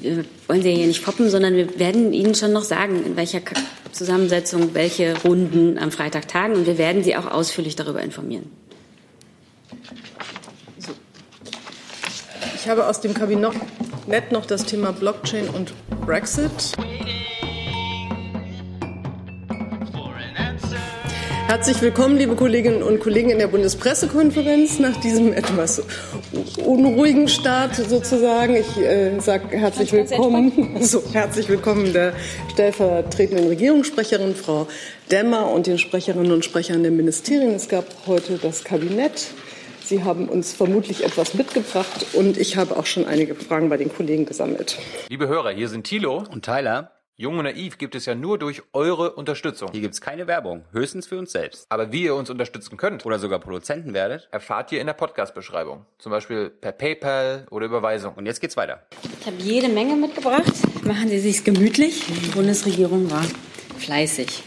wir wollen Sie hier nicht foppen, sondern wir werden Ihnen schon noch sagen, in welcher Zusammensetzung welche Runden am Freitag tagen. Und wir werden Sie auch ausführlich darüber informieren. Ich habe aus dem Kabinett noch das Thema Blockchain und Brexit. Herzlich willkommen, liebe Kolleginnen und Kollegen in der Bundespressekonferenz nach diesem etwas unruhigen Start sozusagen. Ich äh, sage herzlich willkommen, so, herzlich willkommen der stellvertretenden Regierungssprecherin Frau Demmer und den Sprecherinnen und Sprechern der Ministerien. Es gab heute das Kabinett. Sie haben uns vermutlich etwas mitgebracht und ich habe auch schon einige Fragen bei den Kollegen gesammelt. Liebe Hörer, hier sind Thilo und Tyler. Jung und naiv gibt es ja nur durch eure Unterstützung. Hier gibt es keine Werbung, höchstens für uns selbst. Aber wie ihr uns unterstützen könnt oder sogar Produzenten werdet, erfahrt ihr in der Podcast-Beschreibung. Zum Beispiel per PayPal oder Überweisung. Und jetzt geht's weiter. Ich habe jede Menge mitgebracht. Machen Sie sich's gemütlich. Die Bundesregierung war fleißig.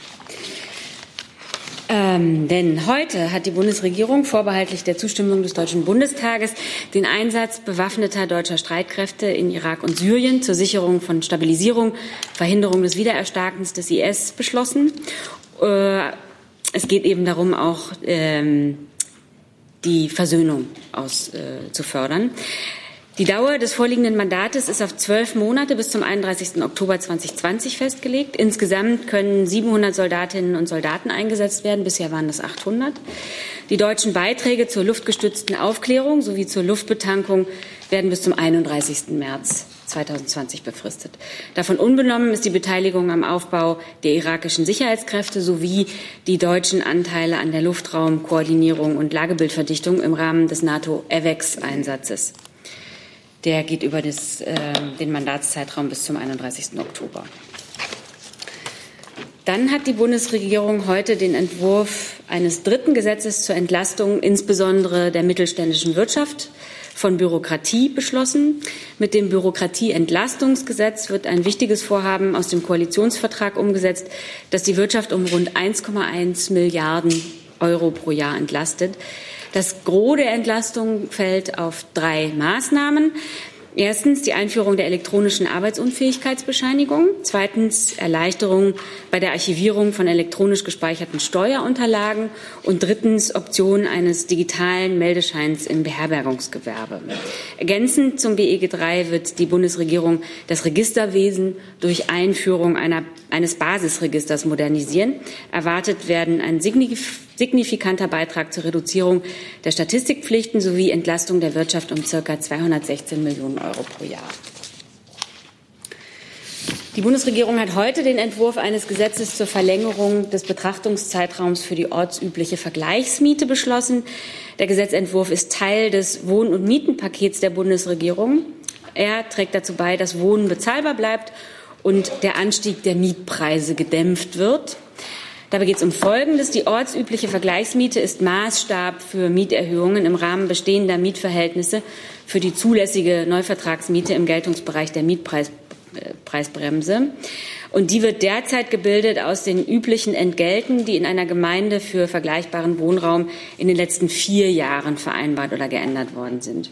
Ähm, denn heute hat die Bundesregierung vorbehaltlich der Zustimmung des Deutschen Bundestages den Einsatz bewaffneter deutscher Streitkräfte in Irak und Syrien zur Sicherung von Stabilisierung, Verhinderung des Wiedererstarkens des IS beschlossen. Äh, es geht eben darum, auch ähm, die Versöhnung aus, äh, zu fördern. Die Dauer des vorliegenden Mandates ist auf zwölf Monate bis zum 31. Oktober 2020 festgelegt. Insgesamt können 700 Soldatinnen und Soldaten eingesetzt werden. Bisher waren es 800. Die deutschen Beiträge zur luftgestützten Aufklärung sowie zur Luftbetankung werden bis zum 31. März 2020 befristet. Davon unbenommen ist die Beteiligung am Aufbau der irakischen Sicherheitskräfte sowie die deutschen Anteile an der Luftraumkoordinierung und Lagebildverdichtung im Rahmen des NATO-EVEX-Einsatzes. Der geht über das, äh, den Mandatszeitraum bis zum 31. Oktober. Dann hat die Bundesregierung heute den Entwurf eines dritten Gesetzes zur Entlastung insbesondere der mittelständischen Wirtschaft von Bürokratie beschlossen. Mit dem Bürokratieentlastungsgesetz wird ein wichtiges Vorhaben aus dem Koalitionsvertrag umgesetzt, das die Wirtschaft um rund 1,1 Milliarden Euro pro Jahr entlastet. Das Gros der Entlastung fällt auf drei Maßnahmen. Erstens die Einführung der elektronischen Arbeitsunfähigkeitsbescheinigung. Zweitens Erleichterung bei der Archivierung von elektronisch gespeicherten Steuerunterlagen. Und drittens Option eines digitalen Meldescheins im Beherbergungsgewerbe. Ergänzend zum BEG 3 wird die Bundesregierung das Registerwesen durch Einführung einer, eines Basisregisters modernisieren. Erwartet werden ein signifikant signifikanter Beitrag zur Reduzierung der Statistikpflichten sowie Entlastung der Wirtschaft um ca. 216 Millionen Euro pro Jahr. Die Bundesregierung hat heute den Entwurf eines Gesetzes zur Verlängerung des Betrachtungszeitraums für die ortsübliche Vergleichsmiete beschlossen. Der Gesetzentwurf ist Teil des Wohn- und Mietenpakets der Bundesregierung. Er trägt dazu bei, dass Wohnen bezahlbar bleibt und der Anstieg der Mietpreise gedämpft wird. Dabei geht es um Folgendes. Die ortsübliche Vergleichsmiete ist Maßstab für Mieterhöhungen im Rahmen bestehender Mietverhältnisse für die zulässige Neuvertragsmiete im Geltungsbereich der Mietpreisbremse. Und die wird derzeit gebildet aus den üblichen Entgelten, die in einer Gemeinde für vergleichbaren Wohnraum in den letzten vier Jahren vereinbart oder geändert worden sind.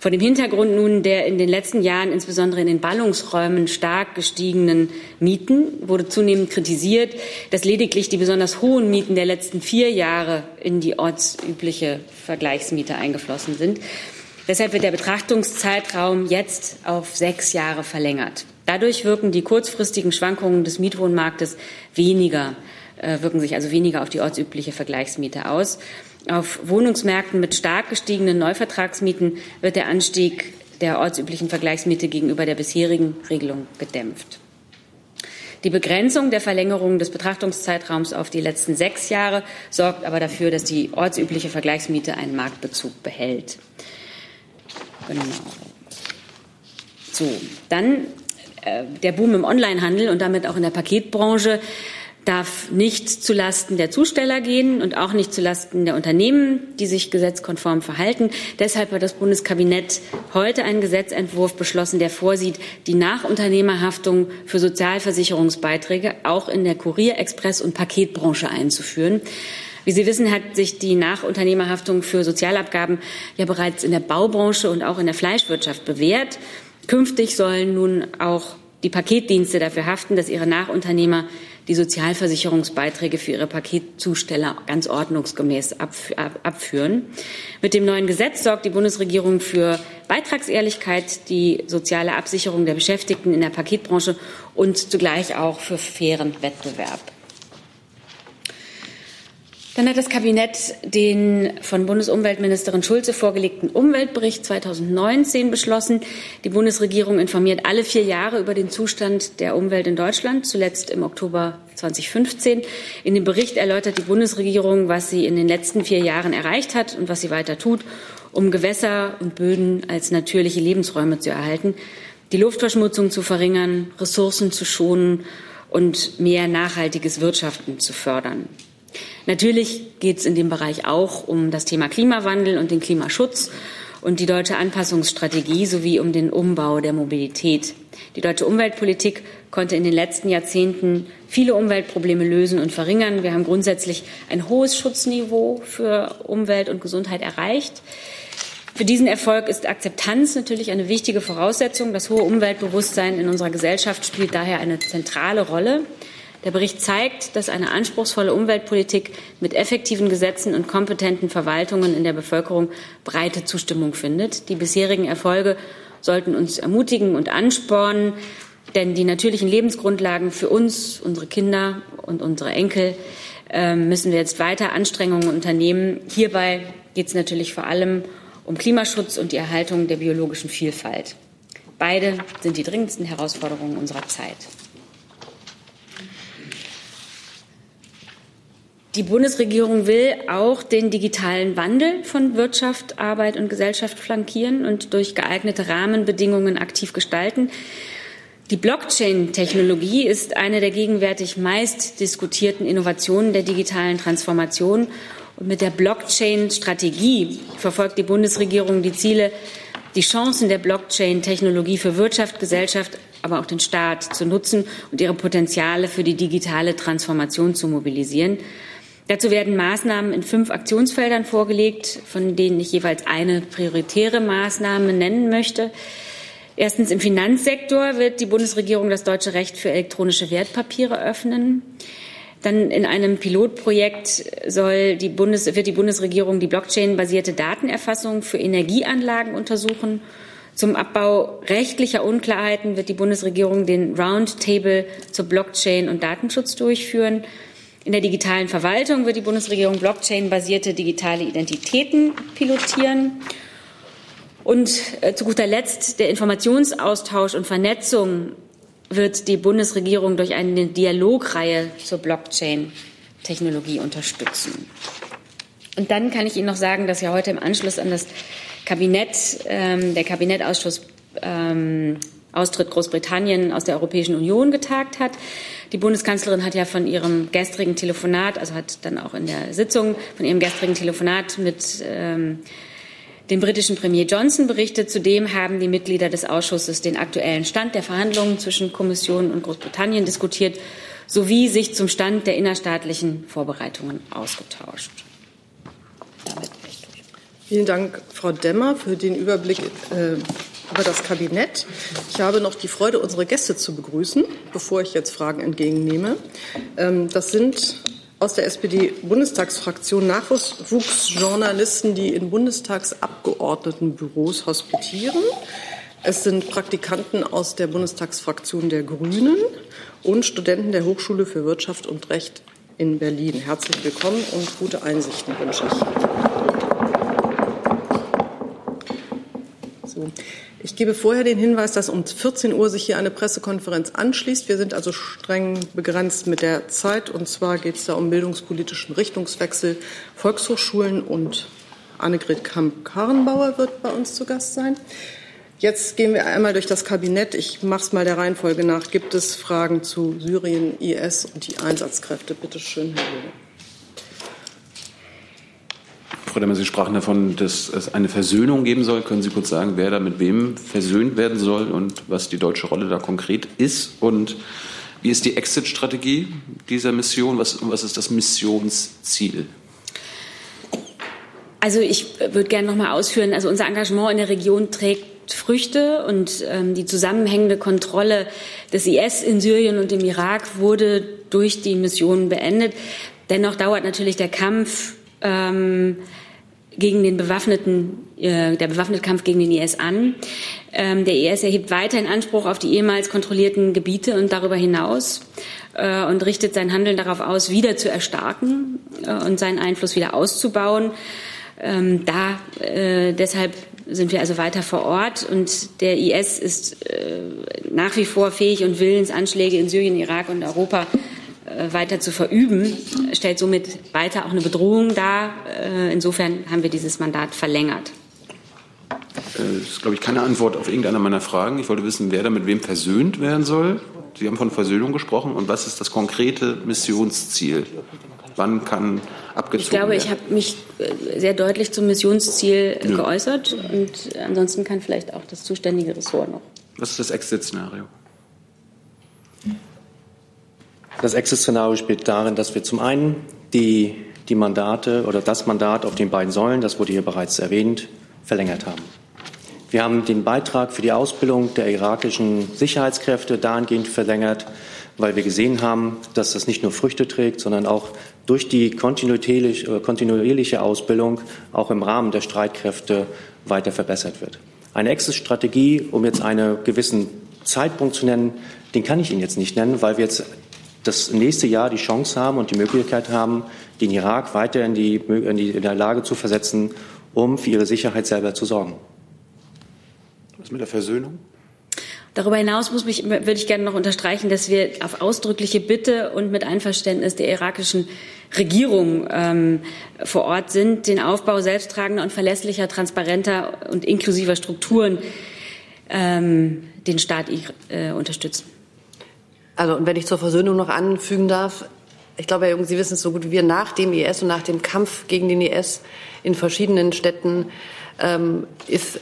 Vor dem Hintergrund nun der in den letzten Jahren insbesondere in den Ballungsräumen stark gestiegenen Mieten wurde zunehmend kritisiert, dass lediglich die besonders hohen Mieten der letzten vier Jahre in die ortsübliche Vergleichsmiete eingeflossen sind. Deshalb wird der Betrachtungszeitraum jetzt auf sechs Jahre verlängert. Dadurch wirken die kurzfristigen Schwankungen des Mietwohnmarktes weniger, äh, wirken sich also weniger auf die ortsübliche Vergleichsmiete aus. Auf Wohnungsmärkten mit stark gestiegenen Neuvertragsmieten wird der Anstieg der ortsüblichen Vergleichsmiete gegenüber der bisherigen Regelung gedämpft. Die Begrenzung der Verlängerung des Betrachtungszeitraums auf die letzten sechs Jahre sorgt aber dafür, dass die ortsübliche Vergleichsmiete einen Marktbezug behält. Genau. So, dann äh, der Boom im Onlinehandel und damit auch in der Paketbranche darf nicht zulasten der Zusteller gehen und auch nicht zulasten der Unternehmen, die sich gesetzkonform verhalten. Deshalb hat das Bundeskabinett heute einen Gesetzentwurf beschlossen, der vorsieht, die Nachunternehmerhaftung für Sozialversicherungsbeiträge auch in der Kurier-, Express- und Paketbranche einzuführen. Wie Sie wissen, hat sich die Nachunternehmerhaftung für Sozialabgaben ja bereits in der Baubranche und auch in der Fleischwirtschaft bewährt. Künftig sollen nun auch die Paketdienste dafür haften, dass ihre Nachunternehmer die Sozialversicherungsbeiträge für ihre Paketzusteller ganz ordnungsgemäß abführen. Mit dem neuen Gesetz sorgt die Bundesregierung für Beitragsehrlichkeit, die soziale Absicherung der Beschäftigten in der Paketbranche und zugleich auch für fairen Wettbewerb. Dann hat das Kabinett den von Bundesumweltministerin Schulze vorgelegten Umweltbericht 2019 beschlossen. Die Bundesregierung informiert alle vier Jahre über den Zustand der Umwelt in Deutschland, zuletzt im Oktober 2015. In dem Bericht erläutert die Bundesregierung, was sie in den letzten vier Jahren erreicht hat und was sie weiter tut, um Gewässer und Böden als natürliche Lebensräume zu erhalten, die Luftverschmutzung zu verringern, Ressourcen zu schonen und mehr nachhaltiges Wirtschaften zu fördern. Natürlich geht es in dem Bereich auch um das Thema Klimawandel und den Klimaschutz und die deutsche Anpassungsstrategie sowie um den Umbau der Mobilität. Die deutsche Umweltpolitik konnte in den letzten Jahrzehnten viele Umweltprobleme lösen und verringern. Wir haben grundsätzlich ein hohes Schutzniveau für Umwelt und Gesundheit erreicht. Für diesen Erfolg ist Akzeptanz natürlich eine wichtige Voraussetzung. Das hohe Umweltbewusstsein in unserer Gesellschaft spielt daher eine zentrale Rolle. Der Bericht zeigt, dass eine anspruchsvolle Umweltpolitik mit effektiven Gesetzen und kompetenten Verwaltungen in der Bevölkerung breite Zustimmung findet. Die bisherigen Erfolge sollten uns ermutigen und anspornen, denn die natürlichen Lebensgrundlagen für uns, unsere Kinder und unsere Enkel ähm, müssen wir jetzt weiter Anstrengungen unternehmen. Hierbei geht es natürlich vor allem um Klimaschutz und die Erhaltung der biologischen Vielfalt. Beide sind die dringendsten Herausforderungen unserer Zeit. Die Bundesregierung will auch den digitalen Wandel von Wirtschaft, Arbeit und Gesellschaft flankieren und durch geeignete Rahmenbedingungen aktiv gestalten. Die Blockchain-Technologie ist eine der gegenwärtig meist diskutierten Innovationen der digitalen Transformation. Und mit der Blockchain-Strategie verfolgt die Bundesregierung die Ziele, die Chancen der Blockchain-Technologie für Wirtschaft, Gesellschaft, aber auch den Staat zu nutzen und ihre Potenziale für die digitale Transformation zu mobilisieren. Dazu werden Maßnahmen in fünf Aktionsfeldern vorgelegt, von denen ich jeweils eine prioritäre Maßnahme nennen möchte. Erstens im Finanzsektor wird die Bundesregierung das deutsche Recht für elektronische Wertpapiere öffnen. Dann in einem Pilotprojekt soll die Bundes, wird die Bundesregierung die Blockchain-basierte Datenerfassung für Energieanlagen untersuchen. Zum Abbau rechtlicher Unklarheiten wird die Bundesregierung den Roundtable zur Blockchain und Datenschutz durchführen. In der digitalen Verwaltung wird die Bundesregierung Blockchain-basierte digitale Identitäten pilotieren. Und äh, zu guter Letzt der Informationsaustausch und Vernetzung wird die Bundesregierung durch eine Dialogreihe zur Blockchain-Technologie unterstützen. Und dann kann ich Ihnen noch sagen, dass ja heute im Anschluss an das Kabinett, ähm, der Kabinettausschuss ähm, Austritt Großbritannien aus der Europäischen Union getagt hat. Die Bundeskanzlerin hat ja von ihrem gestrigen Telefonat, also hat dann auch in der Sitzung von ihrem gestrigen Telefonat mit ähm, dem britischen Premier Johnson berichtet. Zudem haben die Mitglieder des Ausschusses den aktuellen Stand der Verhandlungen zwischen Kommission und Großbritannien diskutiert sowie sich zum Stand der innerstaatlichen Vorbereitungen ausgetauscht. Vielen Dank, Frau Demmer, für den Überblick äh, über das Kabinett. Ich habe noch die Freude, unsere Gäste zu begrüßen, bevor ich jetzt Fragen entgegennehme. Ähm, das sind aus der SPD-Bundestagsfraktion Nachwuchsjournalisten, die in Bundestagsabgeordnetenbüros hospitieren. Es sind Praktikanten aus der Bundestagsfraktion der Grünen und Studenten der Hochschule für Wirtschaft und Recht in Berlin. Herzlich willkommen und gute Einsichten wünsche ich. So. Ich gebe vorher den Hinweis, dass um 14 Uhr sich hier eine Pressekonferenz anschließt. Wir sind also streng begrenzt mit der Zeit. Und zwar geht es da um bildungspolitischen Richtungswechsel, Volkshochschulen und Annegret Kamp-Karrenbauer wird bei uns zu Gast sein. Jetzt gehen wir einmal durch das Kabinett. Ich mache es mal der Reihenfolge nach. Gibt es Fragen zu Syrien, IS und die Einsatzkräfte? Bitte schön, Herr Löwe. Frau Demmer, Sie sprachen davon, dass es eine Versöhnung geben soll. Können Sie kurz sagen, wer da mit wem versöhnt werden soll und was die deutsche Rolle da konkret ist? Und wie ist die Exit-Strategie dieser Mission? Was, was ist das Missionsziel? Also ich würde gerne noch mal ausführen. Also unser Engagement in der Region trägt Früchte und ähm, die zusammenhängende Kontrolle des IS in Syrien und im Irak wurde durch die Mission beendet. Dennoch dauert natürlich der Kampf ähm, gegen den bewaffneten, äh, der bewaffnete Kampf gegen den IS an. Ähm, der IS erhebt weiterhin Anspruch auf die ehemals kontrollierten Gebiete und darüber hinaus äh, und richtet sein Handeln darauf aus, wieder zu erstarken äh, und seinen Einfluss wieder auszubauen. Ähm, da äh, deshalb sind wir also weiter vor Ort und der IS ist äh, nach wie vor fähig und willens, Anschläge in Syrien, Irak und Europa weiter zu verüben, stellt somit weiter auch eine Bedrohung dar. Äh, insofern haben wir dieses Mandat verlängert. Das ist, glaube ich, keine Antwort auf irgendeine meiner Fragen. Ich wollte wissen, wer da mit wem versöhnt werden soll. Sie haben von Versöhnung gesprochen. Und was ist das konkrete Missionsziel? Wann kann abgezogen Ich glaube, werden? ich habe mich äh, sehr deutlich zum Missionsziel ja. geäußert. Und ansonsten kann vielleicht auch das zuständige Ressort noch. Was ist das Exit-Szenario? Das Exit-Szenario spielt darin, dass wir zum einen die, die Mandate oder das Mandat auf den beiden Säulen, das wurde hier bereits erwähnt, verlängert haben. Wir haben den Beitrag für die Ausbildung der irakischen Sicherheitskräfte dahingehend verlängert, weil wir gesehen haben, dass das nicht nur Früchte trägt, sondern auch durch die kontinuierliche, kontinuierliche Ausbildung auch im Rahmen der Streitkräfte weiter verbessert wird. Eine Exit-Strategie, um jetzt einen gewissen Zeitpunkt zu nennen, den kann ich Ihnen jetzt nicht nennen, weil wir jetzt das nächste Jahr die Chance haben und die Möglichkeit haben, den Irak weiter in die, in die, in der Lage zu versetzen, um für ihre Sicherheit selber zu sorgen. Was mit der Versöhnung? Darüber hinaus muss mich, würde ich gerne noch unterstreichen, dass wir auf ausdrückliche Bitte und mit Einverständnis der irakischen Regierung ähm, vor Ort sind, den Aufbau selbsttragender und verlässlicher, transparenter und inklusiver Strukturen ähm, den Staat äh, unterstützen. Also, und wenn ich zur Versöhnung noch anfügen darf, ich glaube, Herr Jung, Sie wissen es so gut wie wir, nach dem IS und nach dem Kampf gegen den IS in verschiedenen Städten ähm, ist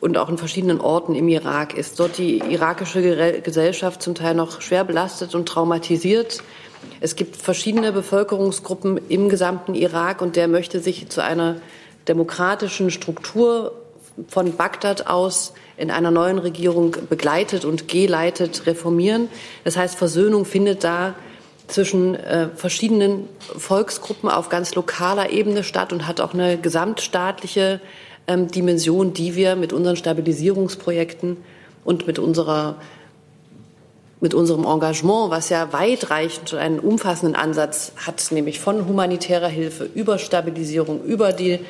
und auch in verschiedenen Orten im Irak ist dort die irakische Gesellschaft zum Teil noch schwer belastet und traumatisiert. Es gibt verschiedene Bevölkerungsgruppen im gesamten Irak und der möchte sich zu einer demokratischen Struktur von Bagdad aus in einer neuen Regierung begleitet und geleitet reformieren. Das heißt, Versöhnung findet da zwischen äh, verschiedenen Volksgruppen auf ganz lokaler Ebene statt und hat auch eine gesamtstaatliche ähm, Dimension, die wir mit unseren Stabilisierungsprojekten und mit unserer mit unserem Engagement, was ja weitreichend einen umfassenden Ansatz hat, nämlich von humanitärer Hilfe über Stabilisierung, über die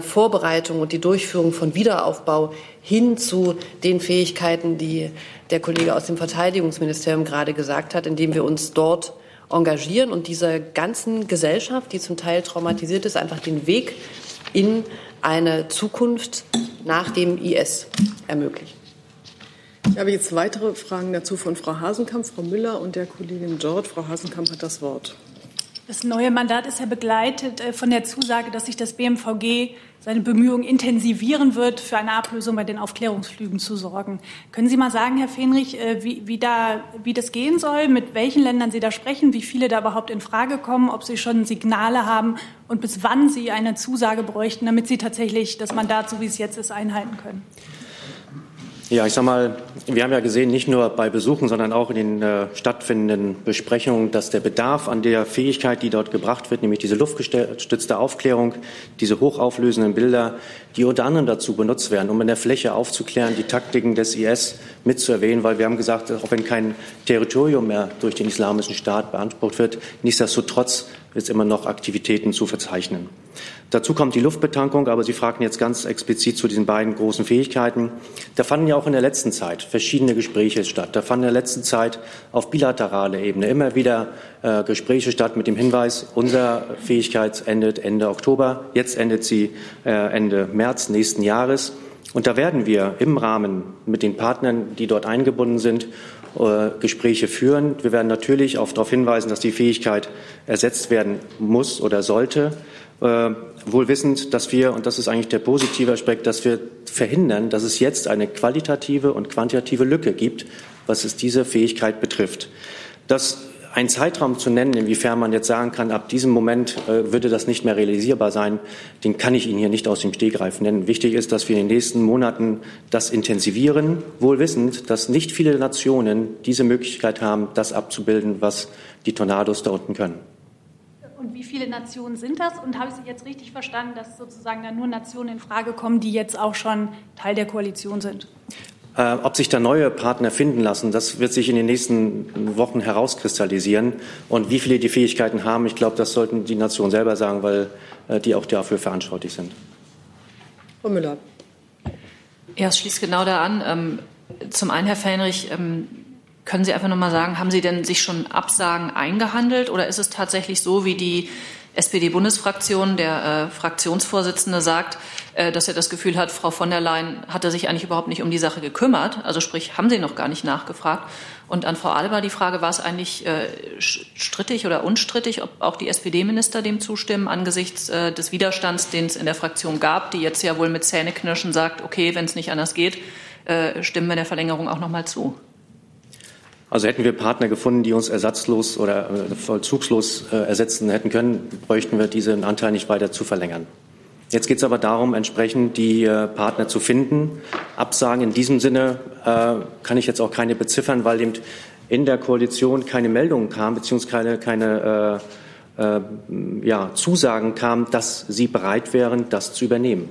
Vorbereitung und die Durchführung von Wiederaufbau hin zu den Fähigkeiten, die der Kollege aus dem Verteidigungsministerium gerade gesagt hat, indem wir uns dort engagieren und dieser ganzen Gesellschaft, die zum Teil traumatisiert ist, einfach den Weg in eine Zukunft nach dem IS ermöglichen. Ich habe jetzt weitere Fragen dazu von Frau Hasenkamp, Frau Müller und der Kollegin Jord. Frau Hasenkamp hat das Wort. Das neue Mandat ist ja begleitet äh, von der Zusage, dass sich das BMVG seine Bemühungen intensivieren wird, für eine Ablösung bei den Aufklärungsflügen zu sorgen. Können Sie mal sagen, Herr Fenrich, äh, wie, wie, da, wie das gehen soll, mit welchen Ländern Sie da sprechen, wie viele da überhaupt in Frage kommen, ob Sie schon Signale haben und bis wann Sie eine Zusage bräuchten, damit Sie tatsächlich das Mandat, so wie es jetzt ist, einhalten können? Ja, ich sag mal, wir haben ja gesehen, nicht nur bei Besuchen, sondern auch in den äh, stattfindenden Besprechungen, dass der Bedarf an der Fähigkeit, die dort gebracht wird, nämlich diese luftgestützte Aufklärung, diese hochauflösenden Bilder, die unter anderem dazu benutzt werden, um in der Fläche aufzuklären, die Taktiken des IS mitzuerwähnen, weil wir haben gesagt, auch wenn kein Territorium mehr durch den Islamischen Staat beansprucht wird, nichtsdestotrotz ist immer noch Aktivitäten zu verzeichnen. Dazu kommt die Luftbetankung, aber Sie fragten jetzt ganz explizit zu diesen beiden großen Fähigkeiten. Da fanden ja auch in der letzten Zeit verschiedene Gespräche statt. Da fanden in der letzten Zeit auf bilateraler Ebene immer wieder äh, Gespräche statt mit dem Hinweis, unsere Fähigkeit endet Ende Oktober, jetzt endet sie äh, Ende März nächsten Jahres. Und da werden wir im Rahmen mit den Partnern, die dort eingebunden sind, äh, Gespräche führen. Wir werden natürlich auch darauf hinweisen, dass die Fähigkeit ersetzt werden muss oder sollte. Äh, wohl wissend, dass wir, und das ist eigentlich der positive Aspekt, dass wir verhindern, dass es jetzt eine qualitative und quantitative Lücke gibt, was es diese Fähigkeit betrifft. Das einen Zeitraum zu nennen, inwiefern man jetzt sagen kann, ab diesem Moment äh, würde das nicht mehr realisierbar sein, den kann ich Ihnen hier nicht aus dem Stegreif nennen. Wichtig ist, dass wir in den nächsten Monaten das intensivieren, wohl wissend, dass nicht viele Nationen diese Möglichkeit haben, das abzubilden, was die Tornados da unten können. Und wie viele Nationen sind das? Und habe ich Sie jetzt richtig verstanden, dass sozusagen dann nur Nationen in Frage kommen, die jetzt auch schon Teil der Koalition sind? Äh, ob sich da neue Partner finden lassen, das wird sich in den nächsten Wochen herauskristallisieren. Und wie viele die Fähigkeiten haben, ich glaube, das sollten die Nationen selber sagen, weil äh, die auch dafür verantwortlich sind. Frau Müller. Ja, es schließt genau da an. Ähm, zum einen, Herr Fähnrich, ähm, können Sie einfach noch mal sagen, haben Sie denn sich schon Absagen eingehandelt oder ist es tatsächlich so, wie die SPD-Bundesfraktion, der äh, Fraktionsvorsitzende sagt, äh, dass er das Gefühl hat, Frau von der Leyen hatte sich eigentlich überhaupt nicht um die Sache gekümmert. Also sprich, haben Sie noch gar nicht nachgefragt. Und an Frau Alba die Frage, war es eigentlich äh, strittig oder unstrittig, ob auch die SPD-Minister dem zustimmen angesichts äh, des Widerstands, den es in der Fraktion gab, die jetzt ja wohl mit Zähneknirschen sagt, okay, wenn es nicht anders geht, äh, stimmen wir der Verlängerung auch noch mal zu. Also hätten wir Partner gefunden, die uns ersatzlos oder äh, vollzugslos äh, ersetzen hätten können, bräuchten wir diesen Anteil nicht weiter zu verlängern. Jetzt geht es aber darum, entsprechend die äh, Partner zu finden. Absagen in diesem Sinne kann ich jetzt auch keine beziffern, weil eben in der Koalition keine Meldungen kam, beziehungsweise keine, keine äh, ja, Zusagen kam, dass sie bereit wären, das zu übernehmen.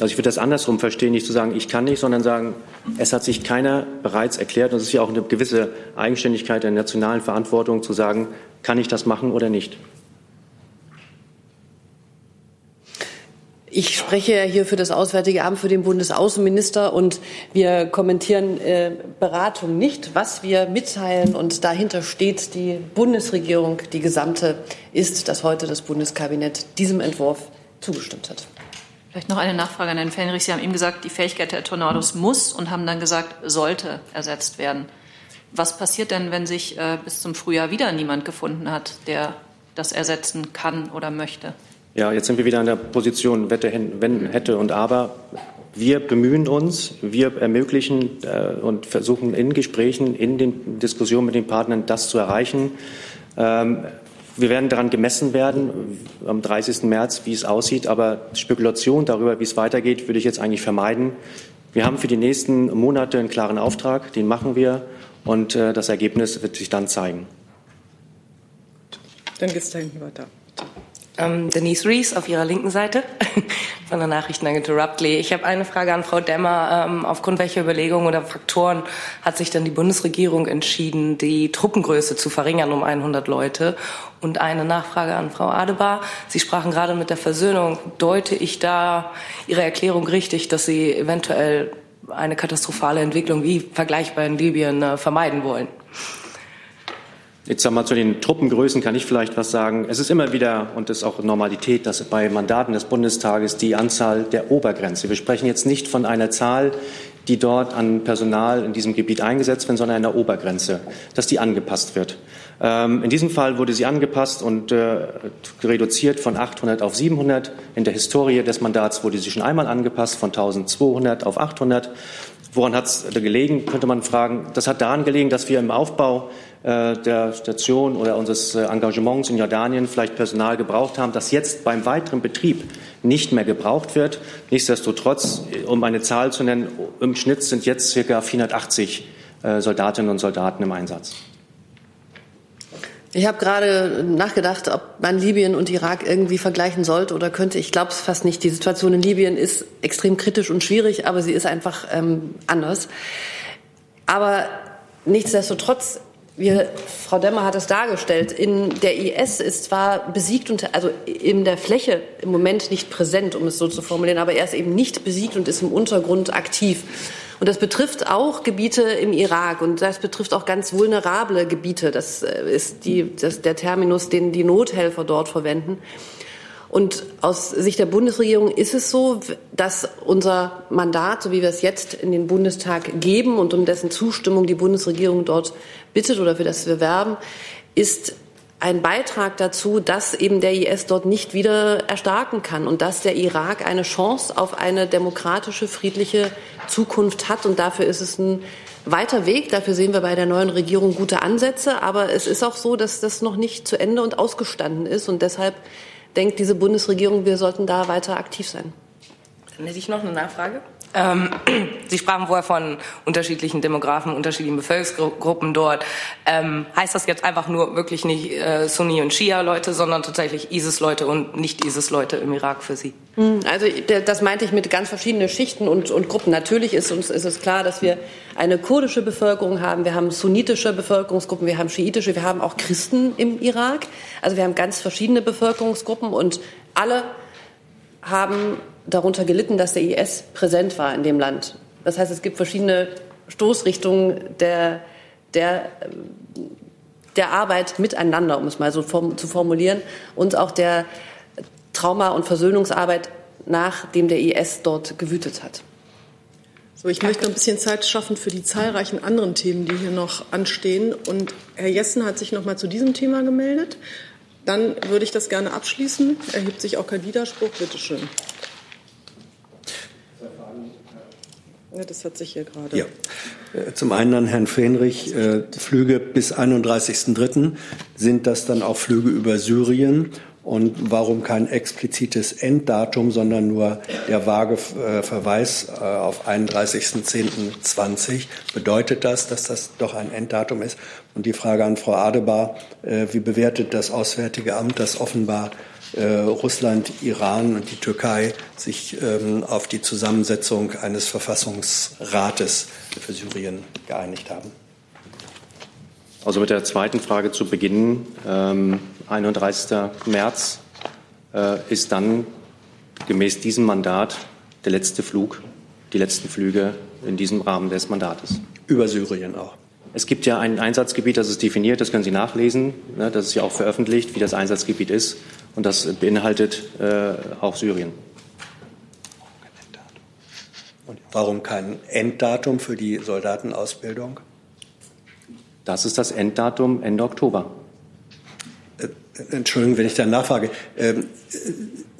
Also ich würde das andersrum verstehen, nicht zu sagen, ich kann nicht, sondern sagen, es hat sich keiner bereits erklärt, und es ist ja auch eine gewisse Eigenständigkeit der nationalen Verantwortung, zu sagen, kann ich das machen oder nicht. Ich spreche hier für das Auswärtige Amt, für den Bundesaußenminister und wir kommentieren äh, Beratung nicht. Was wir mitteilen und dahinter steht die Bundesregierung, die gesamte, ist, dass heute das Bundeskabinett diesem Entwurf zugestimmt hat. Vielleicht noch eine Nachfrage an Herrn Fenrich. Sie haben eben gesagt, die Fähigkeit der Tornados muss und haben dann gesagt, sollte ersetzt werden. Was passiert denn, wenn sich äh, bis zum Frühjahr wieder niemand gefunden hat, der das ersetzen kann oder möchte? Ja, jetzt sind wir wieder an der Position Wette, wenn, hätte und aber. Wir bemühen uns, wir ermöglichen äh, und versuchen in Gesprächen, in den Diskussionen mit den Partnern das zu erreichen. Ähm, wir werden daran gemessen werden am 30. März, wie es aussieht. Aber Spekulation darüber, wie es weitergeht, würde ich jetzt eigentlich vermeiden. Wir haben für die nächsten Monate einen klaren Auftrag, den machen wir und äh, das Ergebnis wird sich dann zeigen. Dann geht es da hinten weiter. Ähm, Denise Rees auf Ihrer linken Seite von der Nachrichtenagentur Ruptly. Ich habe eine Frage an Frau Demmer. Ähm, aufgrund welcher Überlegungen oder Faktoren hat sich denn die Bundesregierung entschieden, die Truppengröße zu verringern um 100 Leute? Und eine Nachfrage an Frau Adebar. Sie sprachen gerade mit der Versöhnung. Deute ich da Ihre Erklärung richtig, dass Sie eventuell eine katastrophale Entwicklung wie vergleichbar in Libyen äh, vermeiden wollen? Jetzt sag mal zu den Truppengrößen kann ich vielleicht was sagen. Es ist immer wieder und ist auch Normalität, dass bei Mandaten des Bundestages die Anzahl der Obergrenze. Wir sprechen jetzt nicht von einer Zahl, die dort an Personal in diesem Gebiet eingesetzt wird, sondern einer Obergrenze, dass die angepasst wird. Ähm, in diesem Fall wurde sie angepasst und äh, reduziert von 800 auf 700. In der Historie des Mandats wurde sie schon einmal angepasst von 1200 auf 800. Woran hat es gelegen, könnte man fragen. Das hat daran gelegen, dass wir im Aufbau der Station oder unseres äh, Engagements in Jordanien vielleicht Personal gebraucht haben, das jetzt beim weiteren Betrieb nicht mehr gebraucht wird. Nichtsdestotrotz, um eine Zahl zu nennen, im Schnitt sind jetzt ca. 480 äh, Soldatinnen und Soldaten im Einsatz. Ich habe gerade nachgedacht, ob man Libyen und Irak irgendwie vergleichen sollte oder könnte. Ich glaube es fast nicht. Die Situation in Libyen ist extrem kritisch und schwierig, aber sie ist einfach ähm, anders. Aber nichtsdestotrotz wir, Frau Demmer hat es dargestellt, in der IS ist zwar besiegt und also in der Fläche im Moment nicht präsent, um es so zu formulieren, aber er ist eben nicht besiegt und ist im Untergrund aktiv. Und das betrifft auch Gebiete im Irak und das betrifft auch ganz vulnerable Gebiete. Das äh, ist die, das, der Terminus, den die Nothelfer dort verwenden. Und aus Sicht der Bundesregierung ist es so, dass unser Mandat, so wie wir es jetzt in den Bundestag geben und um dessen Zustimmung die Bundesregierung dort bittet oder für das wir werben, ist ein Beitrag dazu, dass eben der IS dort nicht wieder erstarken kann und dass der Irak eine Chance auf eine demokratische, friedliche Zukunft hat. Und dafür ist es ein weiter Weg. Dafür sehen wir bei der neuen Regierung gute Ansätze. Aber es ist auch so, dass das noch nicht zu Ende und ausgestanden ist. Und deshalb denkt diese Bundesregierung, wir sollten da weiter aktiv sein. Dann hätte ich noch eine Nachfrage. Ähm, Sie sprachen vorher von unterschiedlichen Demografen, unterschiedlichen Bevölkerungsgruppen dort. Ähm, heißt das jetzt einfach nur wirklich nicht äh, Sunni- und Shia-Leute, sondern tatsächlich ISIS-Leute und nicht ISIS-Leute im Irak für Sie? Hm, also das meinte ich mit ganz verschiedenen Schichten und, und Gruppen. Natürlich ist uns ist es klar, dass wir eine kurdische Bevölkerung haben, wir haben sunnitische Bevölkerungsgruppen, wir haben schiitische, wir haben auch Christen im Irak. Also wir haben ganz verschiedene Bevölkerungsgruppen und alle haben darunter gelitten, dass der IS präsent war in dem Land. Das heißt, es gibt verschiedene Stoßrichtungen der, der, der Arbeit miteinander, um es mal so zu formulieren, und auch der Trauma- und Versöhnungsarbeit, nachdem der IS dort gewütet hat. So, ich möchte ein bisschen Zeit schaffen für die zahlreichen anderen Themen, die hier noch anstehen. Und Herr Jessen hat sich noch mal zu diesem Thema gemeldet. Dann würde ich das gerne abschließen. Erhebt sich auch kein Widerspruch. Bitte schön. Ja, das hat sich hier gerade. Ja. Äh, zum einen an Herrn Fenrich, äh, Flüge bis 31.03. Sind das dann auch Flüge über Syrien? Und warum kein explizites Enddatum, sondern nur der vage äh, Verweis auf 31.10.20? Bedeutet das, dass das doch ein Enddatum ist? Und die Frage an Frau Adebar, wie bewertet das Auswärtige Amt, das offenbar Russland, Iran und die Türkei sich ähm, auf die Zusammensetzung eines Verfassungsrates für Syrien geeinigt haben. Also mit der zweiten Frage zu beginnen. Ähm, 31. März äh, ist dann gemäß diesem Mandat der letzte Flug, die letzten Flüge in diesem Rahmen des Mandates. Über Syrien auch. Es gibt ja ein Einsatzgebiet, das ist definiert, das können Sie nachlesen. Ne, das ist ja auch veröffentlicht, wie das Einsatzgebiet ist. Und das beinhaltet äh, auch Syrien. Und warum kein Enddatum für die Soldatenausbildung? Das ist das Enddatum Ende Oktober. Äh, Entschuldigung, wenn ich da nachfrage. Ähm,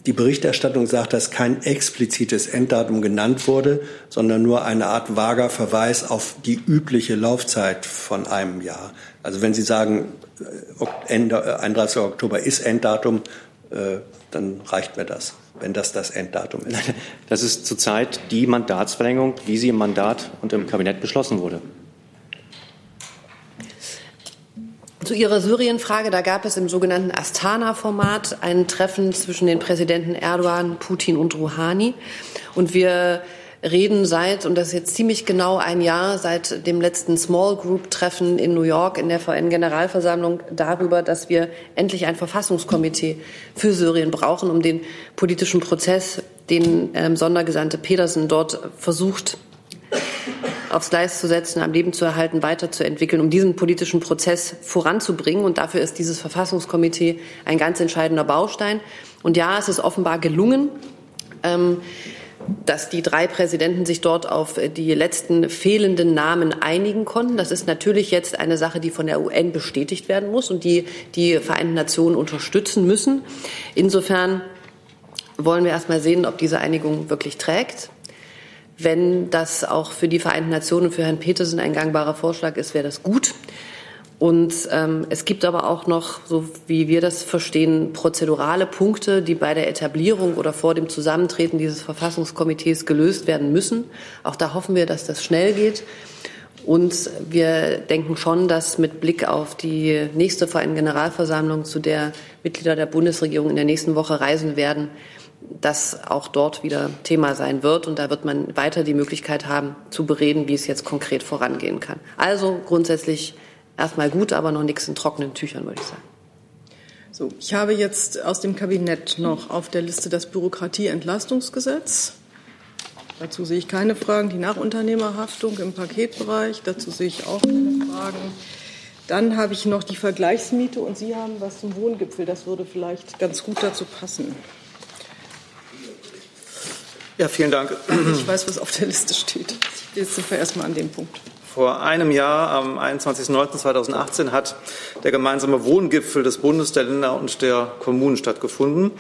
die Berichterstattung sagt, dass kein explizites Enddatum genannt wurde, sondern nur eine Art vager Verweis auf die übliche Laufzeit von einem Jahr. Also wenn Sie sagen, äh, Ende, 31. Äh, Oktober ist Enddatum, äh, dann reicht mir das, wenn das das Enddatum ist. Das ist zurzeit die Mandatsverlängerung, wie sie im Mandat und im Kabinett beschlossen wurde. Zu Ihrer Syrien-Frage, da gab es im sogenannten Astana-Format ein Treffen zwischen den Präsidenten Erdogan, Putin und Rouhani. Und wir reden seit, und das ist jetzt ziemlich genau ein Jahr, seit dem letzten Small Group Treffen in New York in der VN-Generalversammlung darüber, dass wir endlich ein Verfassungskomitee für Syrien brauchen, um den politischen Prozess, den ähm, Sondergesandte Pedersen dort versucht aufs Gleis zu setzen, am Leben zu erhalten, weiterzuentwickeln, um diesen politischen Prozess voranzubringen. Und dafür ist dieses Verfassungskomitee ein ganz entscheidender Baustein. Und ja, es ist offenbar gelungen, ähm, dass die drei Präsidenten sich dort auf die letzten fehlenden Namen einigen konnten. Das ist natürlich jetzt eine Sache, die von der UN bestätigt werden muss und die die Vereinten Nationen unterstützen müssen. Insofern wollen wir erst mal sehen, ob diese Einigung wirklich trägt. Wenn das auch für die Vereinten Nationen und für Herrn Petersen ein gangbarer Vorschlag ist, wäre das gut. Und ähm, es gibt aber auch noch, so wie wir das verstehen, prozedurale Punkte, die bei der Etablierung oder vor dem Zusammentreten dieses Verfassungskomitees gelöst werden müssen. Auch da hoffen wir, dass das schnell geht. Und wir denken schon, dass mit Blick auf die nächste Verein-Generalversammlung, zu der Mitglieder der Bundesregierung in der nächsten Woche reisen werden, das auch dort wieder Thema sein wird. Und da wird man weiter die Möglichkeit haben, zu bereden, wie es jetzt konkret vorangehen kann. Also grundsätzlich erstmal gut, aber noch nichts in trockenen Tüchern, würde ich sagen. So, ich habe jetzt aus dem Kabinett noch auf der Liste das Bürokratieentlastungsgesetz. Dazu sehe ich keine Fragen. Die Nachunternehmerhaftung im Paketbereich, dazu sehe ich auch keine Fragen. Dann habe ich noch die Vergleichsmiete und Sie haben was zum Wohngipfel. Das würde vielleicht ganz gut dazu passen. Ja, vielen Dank. Ich weiß, was auf der Liste steht. Jetzt sind wir erstmal an dem Punkt. Vor einem Jahr, am 21.09.2018, hat der gemeinsame Wohngipfel des Bundes, der Länder und der Kommunen stattgefunden.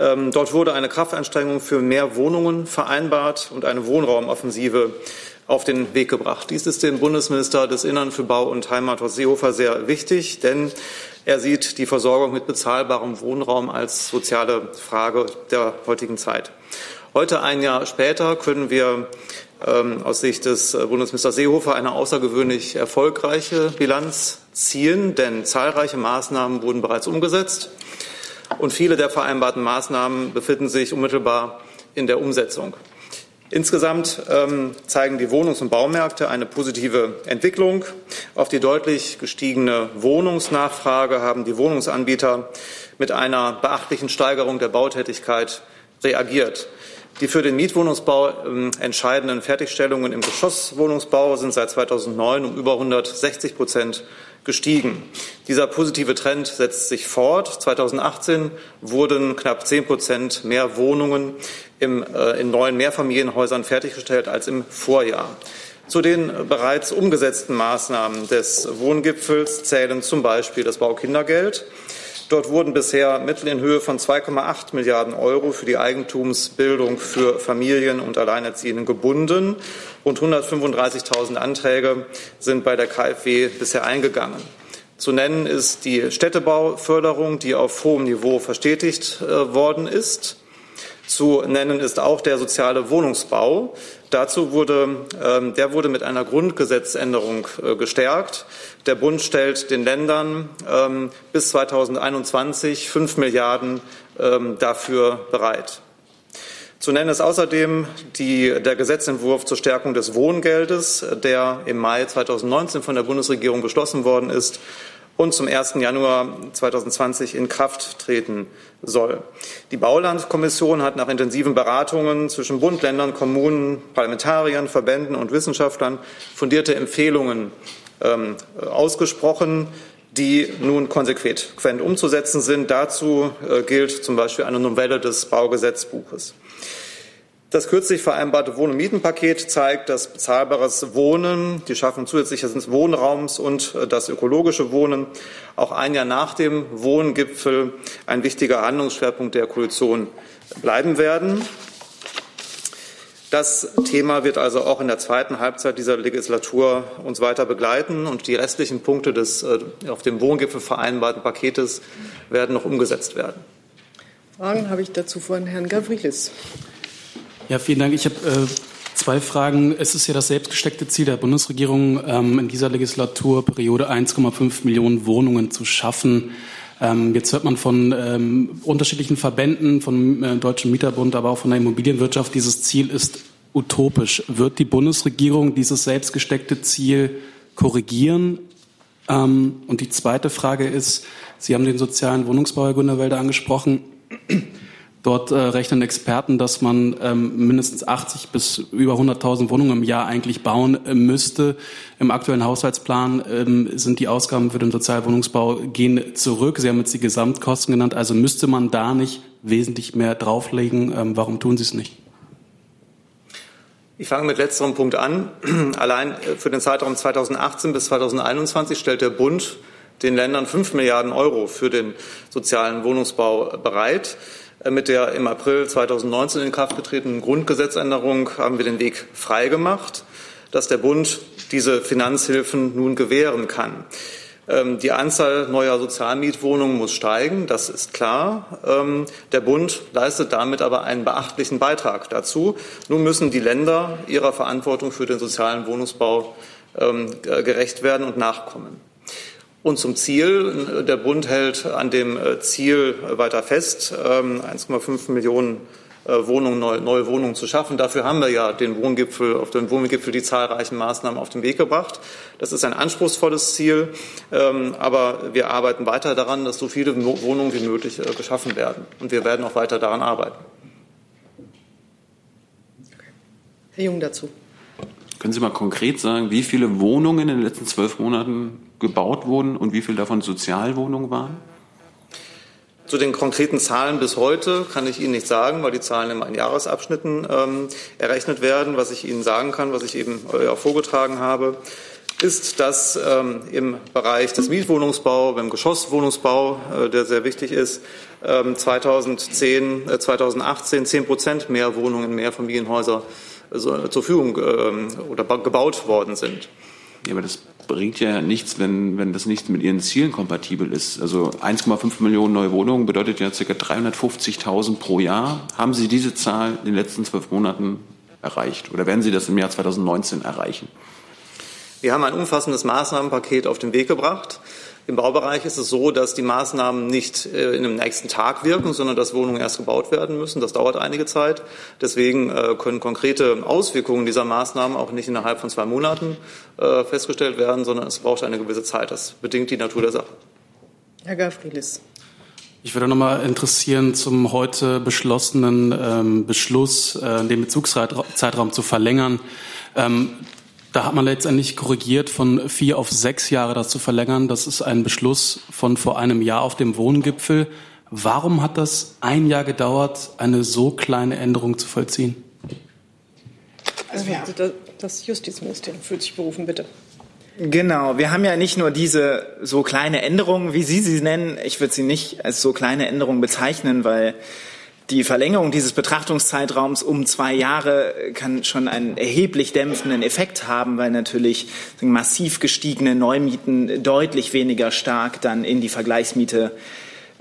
Ähm, dort wurde eine Kraftanstrengung für mehr Wohnungen vereinbart und eine Wohnraumoffensive auf den Weg gebracht. Dies ist dem Bundesminister des Innern für Bau und Heimat, Horst Seehofer, sehr wichtig, denn er sieht die Versorgung mit bezahlbarem Wohnraum als soziale Frage der heutigen Zeit. Heute, ein Jahr später, können wir aus Sicht des äh, Bundesministers Seehofer eine außergewöhnlich erfolgreiche Bilanz ziehen, denn zahlreiche Maßnahmen wurden bereits umgesetzt und viele der vereinbarten Maßnahmen befinden sich unmittelbar in der Umsetzung. Insgesamt ähm, zeigen die Wohnungs- und Baumärkte eine positive Entwicklung. Auf die deutlich gestiegene Wohnungsnachfrage haben die Wohnungsanbieter mit einer beachtlichen Steigerung der Bautätigkeit reagiert. Die für den Mietwohnungsbau ähm, entscheidenden Fertigstellungen im Geschosswohnungsbau sind seit 2009 um über 160 Prozent gestiegen. Dieser positive Trend setzt sich fort. 2018 wurden knapp 10 Prozent mehr Wohnungen im, äh, in neuen Mehrfamilienhäusern fertiggestellt als im Vorjahr. Zu den bereits umgesetzten Maßnahmen des Wohngipfels zählen zum Beispiel das Baukindergeld. Dort wurden bisher Mittel in Höhe von 2,8 Milliarden Euro für die Eigentumsbildung für Familien und Alleinerziehenden gebunden. Rund 135.000 Anträge sind bei der KfW bisher eingegangen. Zu nennen ist die Städtebauförderung, die auf hohem Niveau verstetigt äh, worden ist. Zu nennen ist auch der soziale Wohnungsbau. Dazu wurde, ähm, der wurde mit einer Grundgesetzänderung äh, gestärkt. Der Bund stellt den Ländern ähm, bis 2021 fünf Milliarden ähm, dafür bereit. Zu nennen ist außerdem die, der Gesetzentwurf zur Stärkung des Wohngeldes, der im Mai 2019 von der Bundesregierung beschlossen worden ist und zum 1. Januar 2020 in Kraft treten soll. Die Baulandkommission hat nach intensiven Beratungen zwischen Bund, Ländern, Kommunen, Parlamentariern, Verbänden und Wissenschaftlern fundierte Empfehlungen ähm, ausgesprochen, die nun konsequent umzusetzen sind. Dazu äh, gilt zum Beispiel eine Novelle des Baugesetzbuches. Das kürzlich vereinbarte Wohn- und Mietenpaket zeigt, dass bezahlbares Wohnen, die Schaffung zusätzlichen Wohnraums und äh, das ökologische Wohnen auch ein Jahr nach dem Wohngipfel ein wichtiger Handlungsschwerpunkt der Koalition bleiben werden. Das Thema wird also auch in der zweiten Halbzeit dieser Legislatur uns weiter begleiten und die restlichen Punkte des äh, auf dem Wohngipfel vereinbarten Paketes werden noch umgesetzt werden. Fragen habe ich dazu von Herrn Gavrilis. Ja, vielen Dank. Ich habe äh, zwei Fragen. Es ist ja das selbstgesteckte Ziel der Bundesregierung, ähm, in dieser Legislaturperiode 1,5 Millionen Wohnungen zu schaffen. Ähm, jetzt hört man von ähm, unterschiedlichen Verbänden, vom äh, Deutschen Mieterbund, aber auch von der Immobilienwirtschaft, dieses Ziel ist utopisch. Wird die Bundesregierung dieses selbstgesteckte Ziel korrigieren? Ähm, und die zweite Frage ist, Sie haben den sozialen Wohnungsbau, Herr Gunderwälder, angesprochen. Dort äh, rechnen Experten, dass man ähm, mindestens 80 bis über 100.000 Wohnungen im Jahr eigentlich bauen äh, müsste. Im aktuellen Haushaltsplan ähm, sind die Ausgaben für den Sozialwohnungsbau gehen zurück. Sie haben jetzt die Gesamtkosten genannt. Also müsste man da nicht wesentlich mehr drauflegen. Ähm, warum tun Sie es nicht? Ich fange mit letzterem Punkt an. Allein äh, für den Zeitraum 2018 bis 2021 stellt der Bund den Ländern 5 Milliarden Euro für den sozialen Wohnungsbau bereit. Äh, mit der im April 2019 in Kraft getretenen Grundgesetzänderung haben wir den Weg freigemacht, dass der Bund diese Finanzhilfen nun gewähren kann. Ähm, die Anzahl neuer Sozialmietwohnungen muss steigen, das ist klar. Ähm, der Bund leistet damit aber einen beachtlichen Beitrag dazu. Nun müssen die Länder ihrer Verantwortung für den sozialen Wohnungsbau ähm, gerecht werden und nachkommen. Und zum Ziel, der Bund hält an dem äh, Ziel weiter fest, 1,5 ähm, Millionen äh, Wohnungen, neue Wohnungen zu schaffen. Dafür haben wir ja den Wohngipfel, auf dem Wohngipfel die zahlreichen Maßnahmen auf den Weg gebracht. Das ist ein anspruchsvolles Ziel, ähm, aber wir arbeiten weiter daran, dass so viele Wohnungen wie möglich äh, geschaffen werden. Und wir werden auch weiter daran arbeiten. Herr Jung dazu. Können Sie mal konkret sagen, wie viele Wohnungen in den letzten zwölf Monaten gebaut wurden und wie viele davon Sozialwohnungen waren? Zu den konkreten Zahlen bis heute kann ich Ihnen nicht sagen, weil die Zahlen immer in Jahresabschnitten ähm, errechnet werden. Was ich Ihnen sagen kann, was ich eben äh, vorgetragen habe, ist, dass ähm, im Bereich des Mietwohnungsbau, beim Geschosswohnungsbau, äh, der sehr wichtig ist, ähm, 2010, äh, 2018 10 Prozent mehr Wohnungen, mehr Familienhäuser also, zur Verfügung ähm, oder gebaut worden sind. Ja, aber das bringt ja nichts, wenn, wenn das nicht mit Ihren Zielen kompatibel ist. Also 1,5 Millionen neue Wohnungen bedeutet ja ca. 350.000 pro Jahr. Haben Sie diese Zahl in den letzten zwölf Monaten erreicht oder werden Sie das im Jahr 2019 erreichen? Wir haben ein umfassendes Maßnahmenpaket auf den Weg gebracht. Im Baubereich ist es so, dass die Maßnahmen nicht äh, in dem nächsten Tag wirken, sondern dass Wohnungen erst gebaut werden müssen. Das dauert einige Zeit. Deswegen äh, können konkrete Auswirkungen dieser Maßnahmen auch nicht innerhalb von zwei Monaten äh, festgestellt werden, sondern es braucht eine gewisse Zeit. Das bedingt die Natur der Sache. Herr Gafrilis. Ich würde noch mal interessieren zum heute beschlossenen ähm, Beschluss, äh, den Bezugszeitraum zu verlängern. Ähm, da hat man letztendlich korrigiert, von vier auf sechs Jahre das zu verlängern. Das ist ein Beschluss von vor einem Jahr auf dem Wohngipfel. Warum hat das ein Jahr gedauert, eine so kleine Änderung zu vollziehen? Also das Justizministerium fühlt sich berufen, bitte. Genau, wir haben ja nicht nur diese so kleine Änderungen, wie Sie sie nennen. Ich würde sie nicht als so kleine Änderungen bezeichnen, weil die Verlängerung dieses Betrachtungszeitraums um zwei Jahre kann schon einen erheblich dämpfenden Effekt haben, weil natürlich massiv gestiegene Neumieten deutlich weniger stark dann in die Vergleichsmiete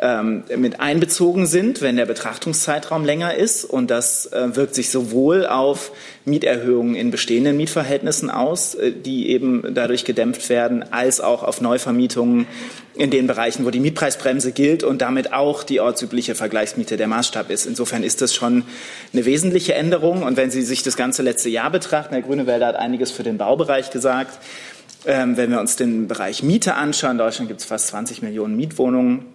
ähm, mit einbezogen sind, wenn der Betrachtungszeitraum länger ist. Und das äh, wirkt sich sowohl auf Mieterhöhungen in bestehenden Mietverhältnissen aus, äh, die eben dadurch gedämpft werden, als auch auf Neuvermietungen in den Bereichen, wo die Mietpreisbremse gilt und damit auch die ortsübliche Vergleichsmiete der Maßstab ist. Insofern ist das schon eine wesentliche Änderung. Und wenn Sie sich das ganze letzte Jahr betrachten, Herr Grünewälder hat einiges für den Baubereich gesagt. Ähm, wenn wir uns den Bereich Miete anschauen, in Deutschland gibt es fast 20 Millionen Mietwohnungen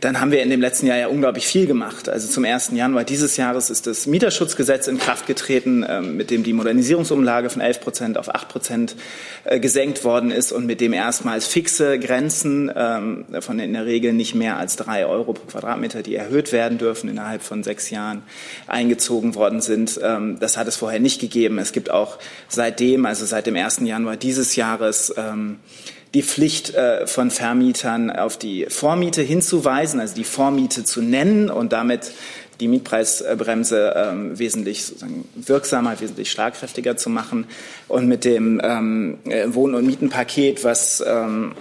dann haben wir in dem letzten Jahr ja unglaublich viel gemacht. Also zum 1. Januar dieses Jahres ist das Mieterschutzgesetz in Kraft getreten, ähm, mit dem die Modernisierungsumlage von 11 Prozent auf 8 Prozent äh, gesenkt worden ist und mit dem erstmals fixe Grenzen ähm, von in der Regel nicht mehr als drei Euro pro Quadratmeter, die erhöht werden dürfen, innerhalb von sechs Jahren eingezogen worden sind. Ähm, das hat es vorher nicht gegeben. Es gibt auch seitdem, also seit dem 1. Januar dieses Jahres, die Pflicht äh, von Vermietern auf die Vormiete hinzuweisen, also die Vormiete zu nennen und damit die Mietpreisbremse ähm, wesentlich wirksamer, wesentlich schlagkräftiger zu machen. Und mit dem ähm, äh, Wohn- und Mietenpaket, was ähm,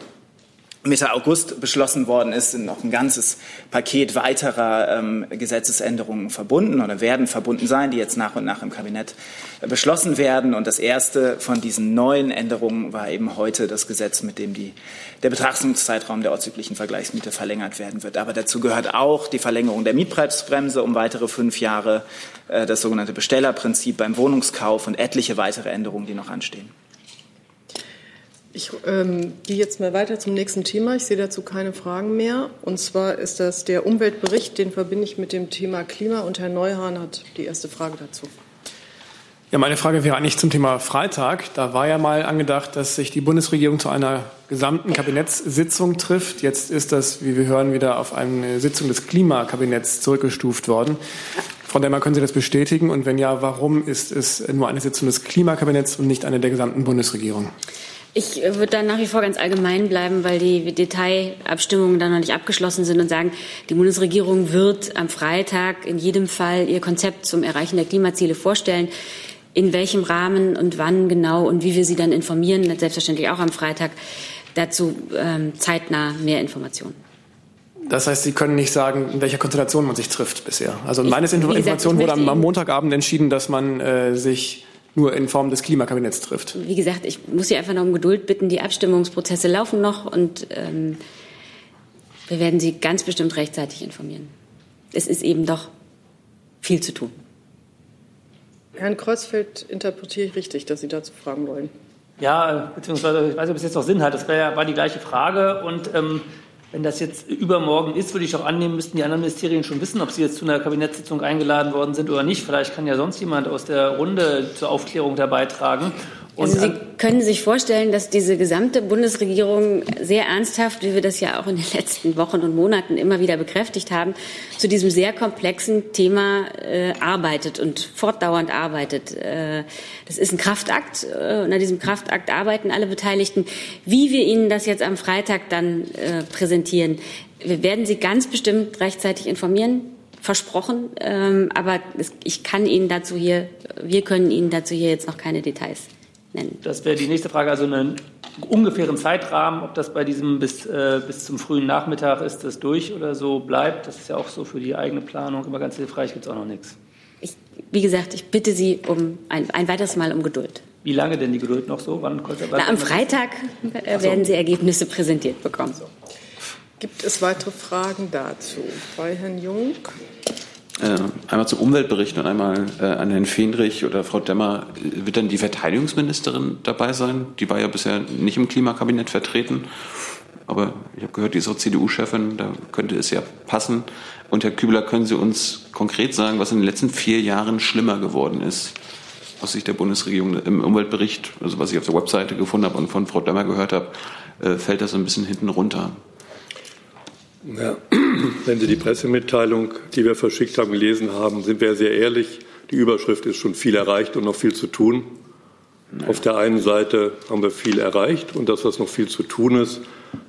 Mitte August beschlossen worden ist, sind noch ein ganzes Paket weiterer ähm, Gesetzesänderungen verbunden oder werden verbunden sein, die jetzt nach und nach im Kabinett beschlossen werden. Und das erste von diesen neuen Änderungen war eben heute das Gesetz, mit dem die, der Betrachtungszeitraum der ortsüblichen Vergleichsmiete verlängert werden wird. Aber dazu gehört auch die Verlängerung der Mietpreisbremse um weitere fünf Jahre, äh, das sogenannte Bestellerprinzip beim Wohnungskauf und etliche weitere Änderungen, die noch anstehen. Ich ähm, gehe jetzt mal weiter zum nächsten Thema. Ich sehe dazu keine Fragen mehr. Und zwar ist das der Umweltbericht, den verbinde ich mit dem Thema Klima. Und Herr Neuhahn hat die erste Frage dazu. Ja, meine Frage wäre eigentlich zum Thema Freitag. Da war ja mal angedacht, dass sich die Bundesregierung zu einer gesamten Kabinettssitzung trifft. Jetzt ist das, wie wir hören, wieder auf eine Sitzung des Klimakabinetts zurückgestuft worden. Frau Demmer, können Sie das bestätigen? Und wenn ja, warum ist es nur eine Sitzung des Klimakabinetts und nicht eine der gesamten Bundesregierung? Ich würde da nach wie vor ganz allgemein bleiben, weil die Detailabstimmungen dann noch nicht abgeschlossen sind und sagen, die Bundesregierung wird am Freitag in jedem Fall ihr Konzept zum Erreichen der Klimaziele vorstellen. In welchem Rahmen und wann genau und wie wir sie dann informieren, selbstverständlich auch am Freitag. Dazu ähm, zeitnah mehr Informationen. Das heißt, Sie können nicht sagen, in welcher Konstellation man sich trifft bisher. Also meines Informationen wurde am, Montagabend entschieden, dass man äh, sich nur in Form des Klimakabinetts trifft. Wie gesagt, ich muss Sie einfach noch um Geduld bitten. Die Abstimmungsprozesse laufen noch und ähm, wir werden Sie ganz bestimmt rechtzeitig informieren. Es ist eben doch viel zu tun. Herrn Kreuzfeld interpretiere ich richtig, dass Sie dazu fragen wollen. Ja, beziehungsweise ich weiß nicht, ob es jetzt noch Sinn hat. Das war, war die gleiche Frage und ähm, wenn das jetzt übermorgen ist, würde ich auch annehmen, müssten die anderen Ministerien schon wissen, ob sie jetzt zu einer Kabinettssitzung eingeladen worden sind oder nicht. Vielleicht kann ja sonst jemand aus der Runde zur Aufklärung da beitragen. Also Sie können sich vorstellen, dass diese gesamte Bundesregierung sehr ernsthaft, wie wir das ja auch in den letzten Wochen und Monaten immer wieder bekräftigt haben, zu diesem sehr komplexen Thema äh, arbeitet und fortdauernd arbeitet. Äh, das ist ein Kraftakt äh, und an diesem Kraftakt arbeiten alle Beteiligten. Wie wir Ihnen das jetzt am Freitag dann äh, präsentieren, wir werden Sie ganz bestimmt rechtzeitig informieren versprochen. Ähm, aber ich kann Ihnen dazu hier, wir können Ihnen dazu hier jetzt noch keine Details nennen. Das wäre die nächste Frage, also einen ungefähren Zeitrahmen, ob das bei diesem bis, äh, bis zum frühen Nachmittag ist das durch oder so bleibt. Das ist ja auch so für die eigene Planung immer ganz hilfreich, gibt es auch noch nichts. Ich, wie gesagt, ich bitte Sie um ein, ein weiteres Mal um Geduld. Wie lange denn die Geduld noch so? Wann Na, am Freitag äh, werden Sie Ergebnisse präsentiert bekommen. So. Gibt es weitere Fragen dazu? Bei Herrn Jung? Äh, einmal zum Umweltbericht und einmal äh, an Herrn Fendrich oder Frau Demmer. Wird dann die Verteidigungsministerin dabei sein? Die war ja bisher nicht im Klimakabinett vertreten. Aber ich habe gehört, die ist auch CDU-Chefin, da könnte es ja passen. Und Herr Kübler, können Sie uns konkret sagen, was in den letzten vier Jahren schlimmer geworden ist? Aus Sicht der Bundesregierung im Umweltbericht, also was ich auf der Webseite gefunden habe und von Frau Demmer gehört habe, äh, fällt das ein bisschen hinten runter. Ja, wenn Sie die Pressemitteilung, die wir verschickt haben, gelesen haben, sind wir sehr ehrlich. Die Überschrift ist schon viel erreicht und noch viel zu tun. Nein. Auf der einen Seite haben wir viel erreicht und das, was noch viel zu tun ist,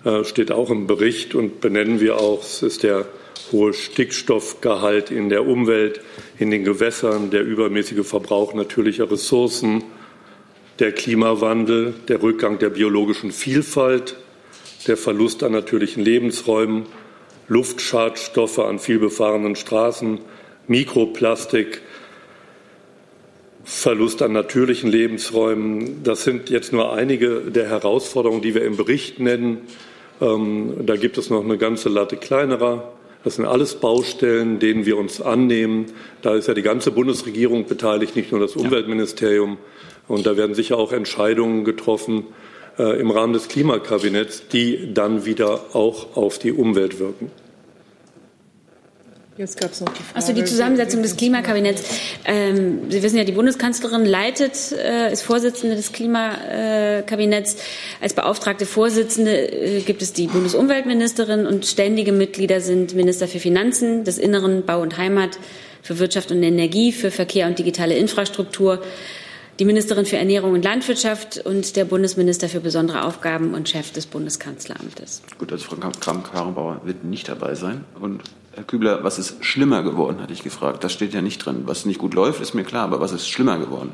äh, steht auch im Bericht und benennen wir auch. Es ist der hohe Stickstoffgehalt in der Umwelt, in den Gewässern, der übermäßige Verbrauch natürlicher Ressourcen, der Klimawandel, der Rückgang der biologischen Vielfalt, der Verlust an natürlichen Lebensräumen Luftschadstoffe an vielbefahrenen Straßen, Mikroplastik, Verlust an natürlichen Lebensräumen. Das sind jetzt nur einige der Herausforderungen, die wir im Bericht nennen. Ähm, da gibt es noch eine ganze Latte kleinerer. Das sind alles Baustellen, denen wir uns annehmen. Da ist ja die ganze Bundesregierung beteiligt, nicht nur das Umweltministerium. Und da werden sicher auch Entscheidungen getroffen äh, im Rahmen des Klimakabinetts, die dann wieder auch auf die Umwelt wirken. Jetzt gab es noch die Frage. Also die Zusammensetzung des Klimakabinetts. Ähm, Sie wissen ja, die Bundeskanzlerin leitet, äh, ist Vorsitzende des Klimakabinetts. Als beauftragte Vorsitzende äh, gibt es die Bundesumweltministerin und ständige Mitglieder sind Minister für Finanzen, des Inneren, Bau und Heimat, für Wirtschaft und Energie, für Verkehr und digitale Infrastruktur, die Ministerin für Ernährung und Landwirtschaft und der Bundesminister für besondere Aufgaben und Chef des Bundeskanzleramtes. Gut, also Frau Kram-Karrenbauer wird nicht dabei sein. Und Herr Kübler, was ist schlimmer geworden, hatte ich gefragt. Das steht ja nicht drin. Was nicht gut läuft, ist mir klar, aber was ist schlimmer geworden?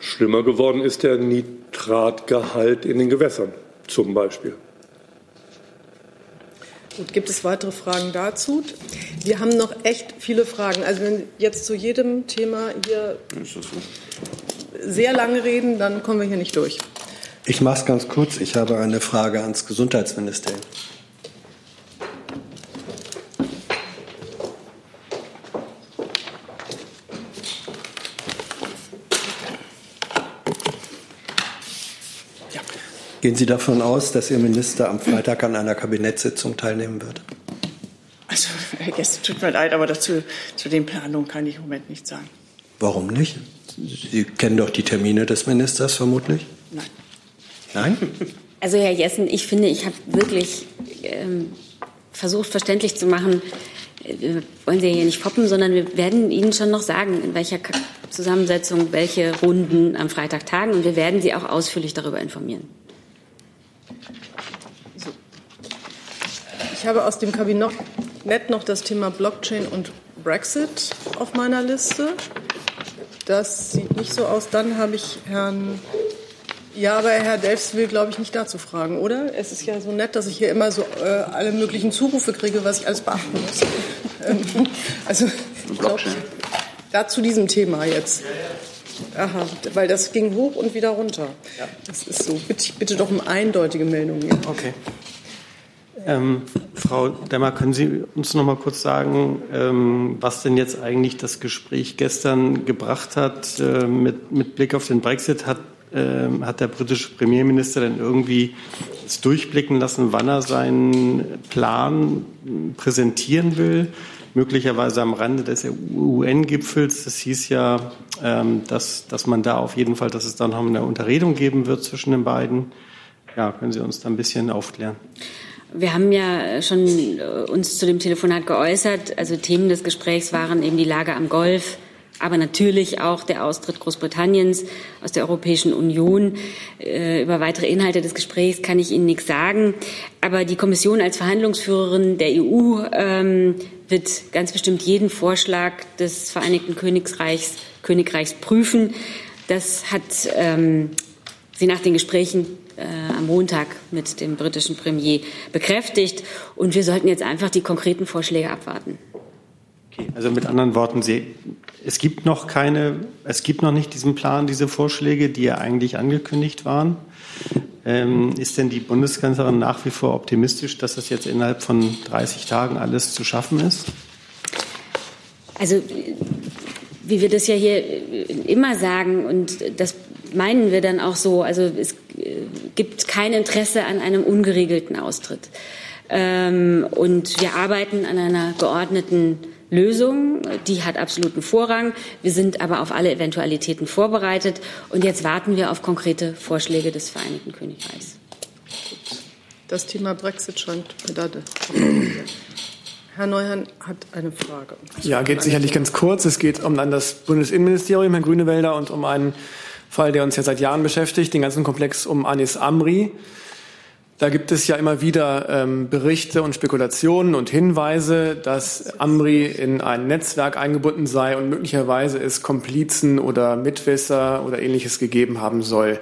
Schlimmer geworden ist der Nitratgehalt in den Gewässern zum Beispiel. Gut, gibt es weitere Fragen dazu? Wir haben noch echt viele Fragen. Also wenn jetzt zu jedem Thema hier sehr lange reden, dann kommen wir hier nicht durch. Ich mache es ganz kurz. Ich habe eine Frage ans Gesundheitsministerium. Gehen Sie davon aus, dass Ihr Minister am Freitag an einer Kabinettssitzung teilnehmen wird? Also, Herr Gäste, tut mir leid, aber dazu, zu den Planungen kann ich im Moment nichts sagen. Warum nicht? Sie kennen doch die Termine des Ministers vermutlich? Nein. Nein? Also, Herr Jessen, ich finde, ich habe wirklich ähm, versucht, verständlich zu machen, wir wollen Sie hier nicht foppen, sondern wir werden Ihnen schon noch sagen, in welcher Zusammensetzung welche Runden am Freitag tagen. Und wir werden Sie auch ausführlich darüber informieren. Ich habe aus dem Kabinett noch das Thema Blockchain und Brexit auf meiner Liste. Das sieht nicht so aus. Dann habe ich Herrn. Ja, aber Herr Delfs will, glaube ich, nicht dazu fragen, oder? Es ist ja so nett, dass ich hier immer so äh, alle möglichen Zurufe kriege, was ich alles beachten muss. Ähm, also, ich glaube, da zu diesem Thema jetzt. Aha, weil das ging hoch und wieder runter. Das ist so. Bitte, bitte doch um eindeutige Meldungen. Okay. Ähm, Frau Demmer, können Sie uns noch mal kurz sagen, ähm, was denn jetzt eigentlich das Gespräch gestern gebracht hat äh, mit, mit Blick auf den Brexit? Hat, äh, hat der britische Premierminister denn irgendwie durchblicken lassen, wann er seinen Plan präsentieren will? möglicherweise am Rande des UN-Gipfels. Es hieß ja, ähm, dass, dass man da auf jeden Fall, dass es dann noch eine Unterredung geben wird zwischen den beiden. Ja, können Sie uns da ein bisschen aufklären? Wir haben ja schon äh, uns zu dem Telefonat geäußert. Also Themen des Gesprächs waren eben die Lage am Golf, aber natürlich auch der Austritt Großbritanniens aus der Europäischen Union. Äh, über weitere Inhalte des Gesprächs kann ich Ihnen nichts sagen. Aber die Kommission als Verhandlungsführerin der EU ähm, wird ganz bestimmt jeden Vorschlag des Vereinigten Königreichs, Königreichs prüfen. Das hat ähm, sie nach den Gesprächen äh, am Montag mit dem britischen Premier bekräftigt. Und wir sollten jetzt einfach die konkreten Vorschläge abwarten. Okay, also mit anderen Worten, Sie, es gibt noch keine, es gibt noch nicht diesen Plan, diese Vorschläge, die ja eigentlich angekündigt waren. Ähm, ist denn die Bundeskanzlerin nach wie vor optimistisch, dass das jetzt innerhalb von 30 Tagen alles zu schaffen ist? Also, wie wir das ja hier immer sagen, und das meinen wir dann auch so, also es gibt kein Interesse an einem ungeregelten Austritt. Ähm, und wir arbeiten an einer geordneten Lösung. Die hat absoluten Vorrang. Wir sind aber auf alle Eventualitäten vorbereitet. Und jetzt warten wir auf konkrete Vorschläge des Vereinigten Königreichs. Das Thema Brexit scheint Pedade. Herr Neuhan hat eine Frage. Ja, geht sicherlich ganz kurz. Es geht um das Bundesinnenministerium, Herrn Grünewälder, und um einen Fall, der uns ja seit Jahren beschäftigt, den ganzen Komplex um Anis Amri. Da gibt es ja immer wieder ähm, Berichte und Spekulationen und Hinweise, dass Amri in ein Netzwerk eingebunden sei und möglicherweise es Komplizen oder Mitwisser oder ähnliches gegeben haben soll.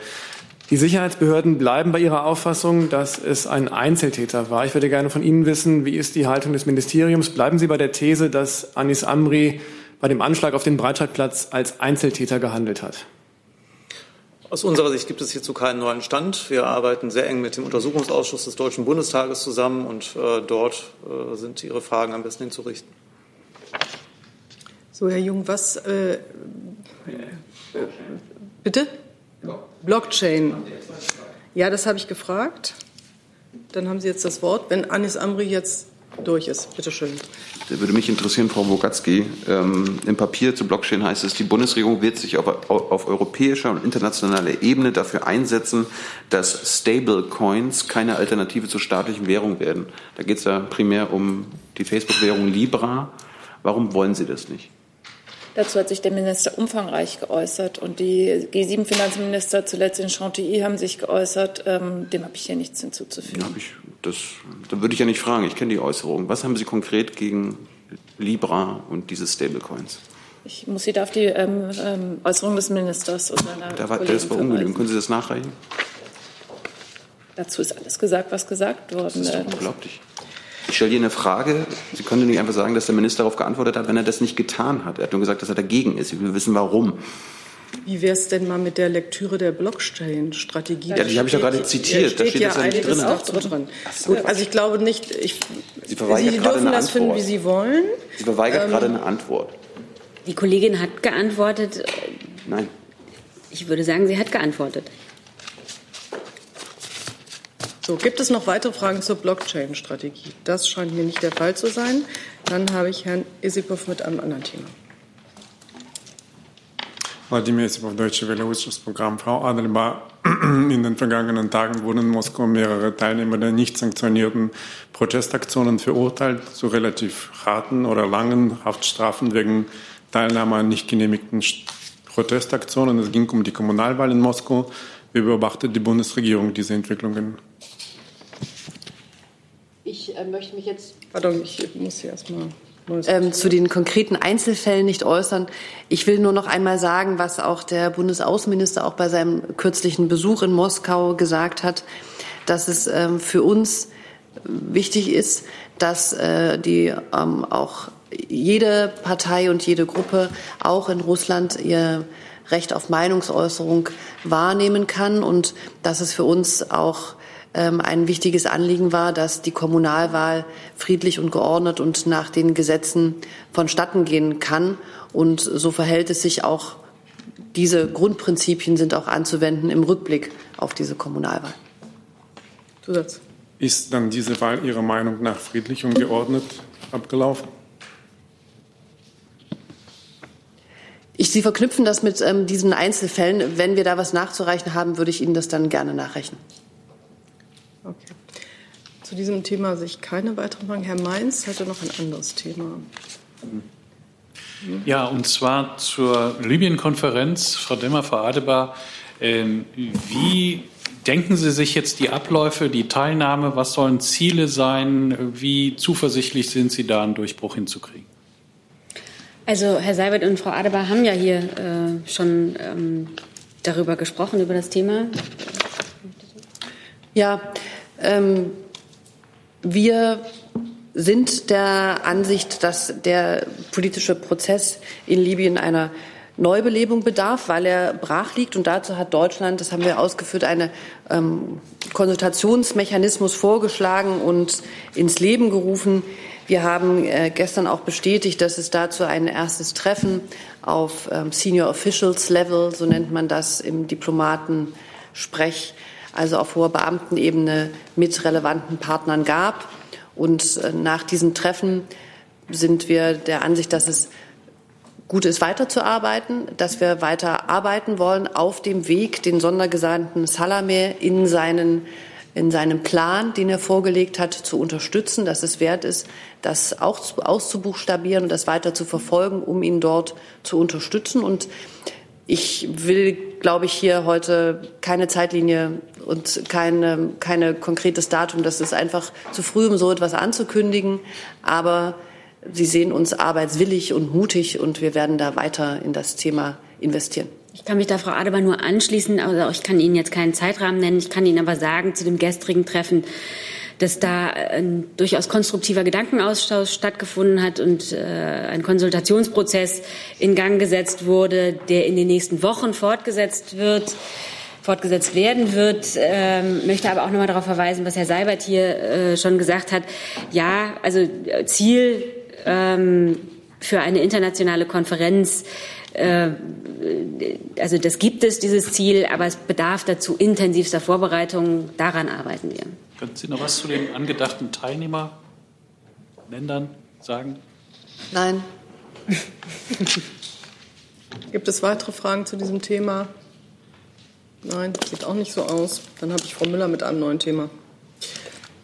Die Sicherheitsbehörden bleiben bei ihrer Auffassung, dass es ein Einzeltäter war. Ich würde gerne von Ihnen wissen, wie ist die Haltung des Ministeriums? Bleiben Sie bei der These, dass Anis Amri bei dem Anschlag auf den Breitscheidplatz als Einzeltäter gehandelt hat? Aus unserer Sicht gibt es hierzu keinen neuen Stand. Wir arbeiten sehr eng mit dem Untersuchungsausschuss des Deutschen Bundestages zusammen und äh, dort äh, sind Ihre Fragen am besten hinzurichten. So, Herr Jung, was. Äh, bitte? Blockchain. Ja, das habe ich gefragt. Dann haben Sie jetzt das Wort. Wenn Anis Amri jetzt durch ist. Bitte schön. Da würde mich interessieren, Frau Bogatzki. Ähm, Im Papier zu Blockchain heißt es, die Bundesregierung wird sich auf, auf europäischer und internationaler Ebene dafür einsetzen, dass Stablecoins keine Alternative zur staatlichen Währung werden. Da geht es ja primär um die Facebook-Währung Libra. Warum wollen Sie das nicht? Dazu hat sich der Minister umfangreich geäußert und die G7-Finanzminister zuletzt in Chantilly haben sich geäußert. Ähm, dem habe ich hier nichts hinzuzufügen. Ja, ich, das, da würde ich ja nicht fragen. Ich kenne die Äußerungen. Was haben Sie konkret gegen Libra und diese Stablecoins? Ich muss Sie da auf die ähm, ähm, Äußerung des Ministers und seiner da war, Das war ungenügend. Können Sie das nachreichen? Dazu ist alles gesagt, was gesagt worden ist. Das ist unglaublich. Ich stelle Ihnen eine Frage. Sie können nicht einfach sagen, dass der Minister darauf geantwortet hat, wenn er das nicht getan hat. Er hat nur gesagt, dass er dagegen ist. Ich will wissen, warum. Wie wäre es denn mal mit der Lektüre der Blockchain-Strategie? Ja, die habe ich doch gerade zitiert. Da steht ja das ja nicht drin. Auch drin. So. Gut, also ich glaube nicht. Ich, Sie, verweigert Sie dürfen eine das Antwort. finden, wie Sie wollen. Sie verweigert Ähm, gerade eine Antwort. Die Kollegin hat geantwortet. Nein. Ich würde sagen, sie hat geantwortet. So, gibt es noch weitere Fragen zur Blockchain-Strategie? Das scheint mir nicht der Fall zu sein. Dann habe ich Herrn Isikow mit einem anderen Thema. Wladimir Isipov, Deutsche Welle, Ausschussprogramm. Frau Adelbar, in den vergangenen Tagen wurden in Moskau mehrere Teilnehmer der nicht sanktionierten Protestaktionen verurteilt zu relativ harten oder langen Haftstrafen wegen Teilnahme an nicht genehmigten Protestaktionen. Es ging um die Kommunalwahl in Moskau. Wie beobachtet die Bundesregierung diese Entwicklungen? Ich äh, möchte mich jetzt Pardon, ich muss hier erstmal ähm, zu den konkreten Einzelfällen nicht äußern. Ich will nur noch einmal sagen, was auch der Bundesaußenminister auch bei seinem kürzlichen Besuch in Moskau gesagt hat, dass es ähm, für uns wichtig ist, dass äh, die ähm, auch jede Partei und jede Gruppe auch in Russland ihr Recht auf Meinungsäußerung wahrnehmen kann und dass es für uns auch ähm, ein wichtiges Anliegen war, dass die Kommunalwahl friedlich und geordnet und nach den Gesetzen vonstatten gehen kann. Und so verhält es sich auch, diese Grundprinzipien sind auch anzuwenden im Rückblick auf diese Kommunalwahl. Zusatz. Ist dann diese Wahl Ihrer Meinung nach friedlich und geordnet abgelaufen? Ich, Sie verknüpfen das mit ähm, diesen Einzelfällen. Wenn wir da was nachzureichen haben, würde ich Ihnen das dann gerne nachrechnen. Okay. Zu diesem Thema sich keine weiteren Fragen. Herr Mainz hatte noch ein anderes Thema. Ja, und zwar zur Libyen-Konferenz. Frau Demmer, Frau Adebar, ähm, wie denken Sie sich jetzt die Abläufe, die Teilnahme? Was sollen Ziele sein? Wie zuversichtlich sind Sie da, einen Durchbruch hinzukriegen? Also Herr Seibert und Frau Adebar haben ja hier äh, schon ähm, darüber gesprochen, über das Thema. Ja, ähm, wir sind der Ansicht, dass der politische Prozess in Libyen einer Neubelebung bedarf, weil er brach liegt. Und dazu hat Deutschland, das haben wir ausgeführt, einen ähm, Konsultationsmechanismus vorgeschlagen und ins Leben gerufen. Wir haben äh, gestern auch bestätigt, dass es dazu ein erstes Treffen auf ähm, Senior Officials Level, so nennt man das im Diplomatensprech, also auf hoher Beamtenebene mit relevanten Partnern gab. Und äh, nach diesen Treffen sind wir der Ansicht, dass es gut ist, weiterzuarbeiten, dass wir weiter arbeiten wollen auf dem Weg, den Sondergesandten Salameh in seinen in seinem Plan, den er vorgelegt hat, zu unterstützen, dass es wert ist, das auch auszubuchstabieren und das weiter zu verfolgen, um ihn dort zu unterstützen. Und ich will, glaube ich, hier heute keine Zeitlinie und keine, keine konkretes Datum. Das ist einfach zu früh, um so etwas anzukündigen. Aber Sie sehen uns arbeitswillig und mutig und wir werden da weiter in das Thema investieren. Ich kann mich da Frau Adebar nur anschließen, also ich kann Ihnen jetzt keinen Zeitrahmen nennen. Ich kann Ihnen aber sagen, zu dem gestrigen Treffen, dass da ein durchaus konstruktiver Gedankenaustausch stattgefunden hat und äh, ein Konsultationsprozess in Gang gesetzt wurde, der in den nächsten Wochen fortgesetzt wird fortgesetzt werden wird. Ähm, möchte aber auch noch mal darauf verweisen, was Herr Seibert hier äh, schon gesagt hat. Ja, also äh, Ziel ähm, für eine internationale Konferenz äh, also das gibt es, dieses Ziel, aber es bedarf dazu intensivster Vorbereitung. Daran arbeiten wir. Können Sie noch was zu den angedachten Teilnehmerländern sagen? Nein. Gibt es weitere Fragen zu diesem Thema? Nein, sieht auch nicht so aus. Dann habe ich Frau Müller mit einem neuen Thema.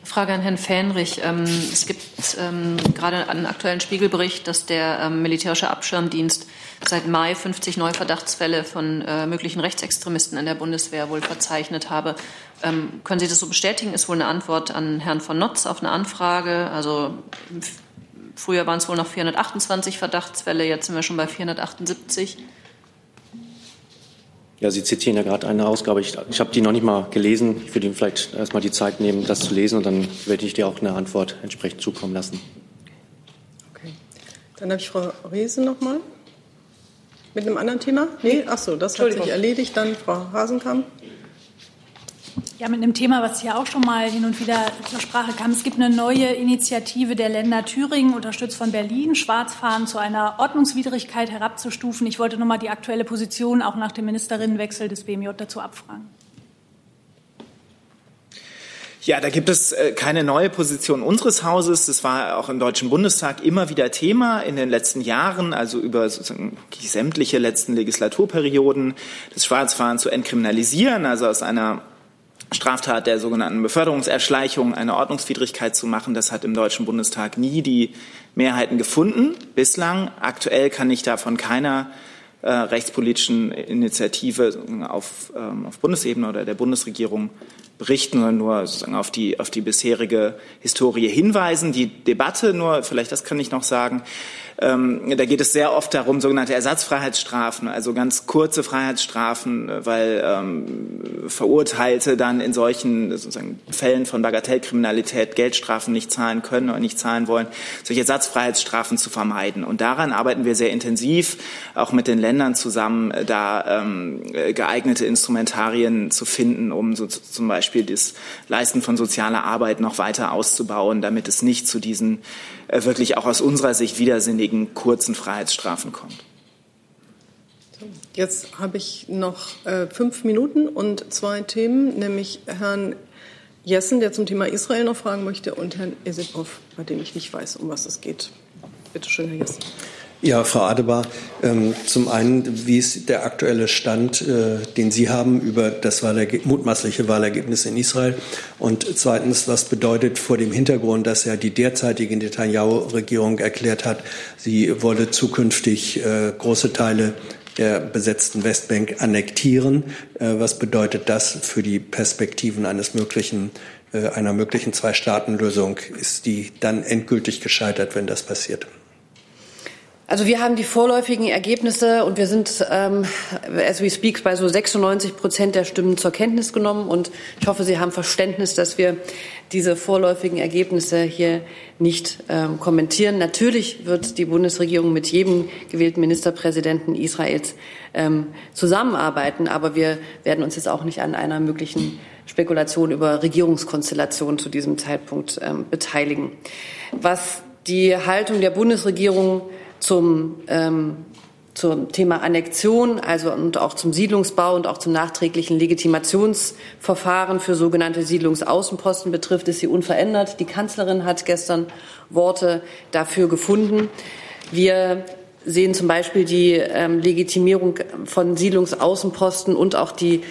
Frage an Herrn Fähnrich. Ähm, es gibt ähm, gerade einen aktuellen Spiegelbericht, dass der ähm, militärische Abschirmdienst seit Mai 50 Neuverdachtsfälle von äh, möglichen Rechtsextremisten in der Bundeswehr wohl verzeichnet habe. Können Sie das so bestätigen? Ist wohl eine Antwort an Herrn von Notz auf eine Anfrage. Also früher waren es wohl noch 428 Verdachtsfälle, jetzt sind wir schon bei 478. Ja, Sie zitieren ja gerade eine Ausgabe. Ich, ich habe die noch nicht mal gelesen. Ich würde Ihnen vielleicht erst mal die Zeit nehmen, das zu lesen und dann werde ich dir auch eine Antwort entsprechend zukommen lassen. Okay. Dann habe ich Frau Reese noch mal. Mit einem anderen Thema? Nee, ach so, das hat sich erledigt. Dann Frau Hasenkamp. Ja, mit einem Thema, was hier auch schon mal hin und wieder zur Sprache kam. Es gibt eine neue Initiative der Länder Thüringen, unterstützt von Berlin, Schwarzfahren zu einer Ordnungswidrigkeit herabzustufen. Ich wollte noch mal die aktuelle Position auch nach dem Ministerinnenwechsel des BMJ dazu abfragen. Ja, da gibt es äh, keine neue Position unseres Hauses. Das war auch im Deutschen Bundestag immer wieder Thema in den letzten Jahren, also über sozusagen sämtliche letzten Legislaturperioden, das Schwarzfahren zu entkriminalisieren, also aus einer Straftat der sogenannten Beförderungserschleichung eine Ordnungswidrigkeit zu machen. Das hat im Deutschen Bundestag nie die Mehrheiten gefunden bislang. Aktuell kann ich davon keiner äh, rechtspolitischen Initiative auf, ähm, auf Bundesebene oder der Bundesregierung berichten, sondern nur sozusagen auf die, auf die bisherige Historie hinweisen. Die Debatte, nur vielleicht das kann ich noch sagen, ähm, da geht es sehr oft darum, sogenannte Ersatzfreiheitsstrafen, also ganz kurze Freiheitsstrafen, weil ähm, Verurteilte dann in solchen sozusagen Fällen von Bagatellkriminalität Geldstrafen nicht zahlen können oder nicht zahlen wollen, solche Ersatzfreiheitsstrafen zu vermeiden. Und daran arbeiten wir sehr intensiv, auch mit den Ländern zusammen, da ähm, geeignete Instrumentarien zu finden, um so zum Beispiel das Leisten von sozialer Arbeit noch weiter auszubauen, damit es nicht zu diesen äh, wirklich auch aus unserer Sicht widersinnigen kurzen Freiheitsstrafen kommt. Jetzt habe ich noch äh, fünf Minuten und zwei Themen, nämlich Herrn Jessen, der zum Thema Israel noch fragen möchte, und Herrn Esipov, bei dem ich nicht weiß, um was es geht. Bitte schön, Herr Jessen. Ja, Frau Adebar, ähm, zum einen, wie ist der aktuelle Stand, äh, den Sie haben über das Wahlerge mutmaßliche Wahlergebnis in Israel? Und zweitens, was bedeutet vor dem Hintergrund, dass ja die derzeitige Netanyahu-Regierung erklärt hat, sie wolle zukünftig äh, große Teile der besetzten Westbank annektieren? Äh, was bedeutet das für die Perspektiven eines möglichen einer möglichen Zwei-Staaten-Lösung? Ist die dann endgültig gescheitert, wenn das passiert? Also wir haben die vorläufigen Ergebnisse und wir sind, ähm, as we speak, bei so 96 Prozent der Stimmen zur Kenntnis genommen. Und ich hoffe, Sie haben Verständnis, dass wir diese vorläufigen Ergebnisse hier nicht ähm, kommentieren. Natürlich wird die Bundesregierung mit jedem gewählten Ministerpräsidenten Israels ähm, zusammenarbeiten, aber wir werden uns jetzt auch nicht an einer möglichen Spekulation über Regierungskonstellationen zu diesem Zeitpunkt ähm, beteiligen. Was die Haltung der Bundesregierung zum, ähm, zum Thema Annexion, also und auch zum Siedlungsbau und auch zum nachträglichen Legitimationsverfahren für sogenannte Siedlungsaußenposten betrifft, ist sie unverändert. Die Kanzlerin hat gestern Worte dafür gefunden. Wir sehen zum Beispiel die ähm, Legitimierung von Siedlungsaußenposten und auch die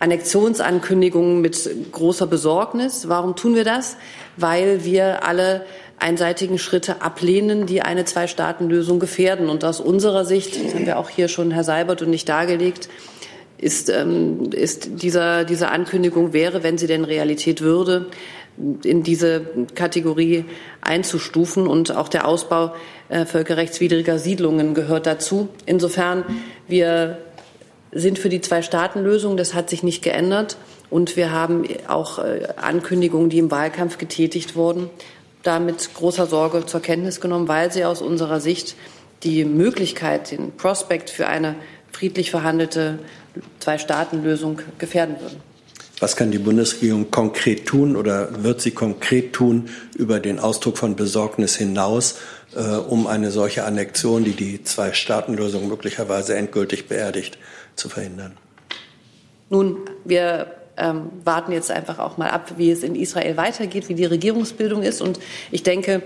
Annexionsankündigungen mit großer Besorgnis. Warum tun wir das? Weil wir alle einseitigen Schritte ablehnen, die eine Zwei-Staaten-Lösung gefährden. Und aus unserer Sicht, das haben wir auch hier schon Herr Seibert und nicht dargelegt, ist, ähm, ist dieser, diese Ankündigung wäre, wenn sie denn Realität würde, in diese Kategorie einzustufen. Und auch der Ausbau äh, völkerrechtswidriger Siedlungen gehört dazu. Insofern, wir sind für die Zwei-Staaten-Lösung. Das hat sich nicht geändert. Und wir haben auch äh, Ankündigungen, die im Wahlkampf getätigt wurden, da mit großer Sorge zur Kenntnis genommen, weil sie aus unserer Sicht die Möglichkeit, den Prospekt für eine friedlich verhandelte Zwei-Staaten-Lösung gefährden würden. Was kann die Bundesregierung konkret tun oder wird sie konkret tun über den Ausdruck von Besorgnis hinaus, äh, um eine solche Annexion, die die Zwei-Staaten-Lösung möglicherweise endgültig beerdigt, zu verhindern? Nun, wir ähm, warten jetzt einfach auch mal ab, wie es in Israel weitergeht, wie die Regierungsbildung ist. Und ich denke,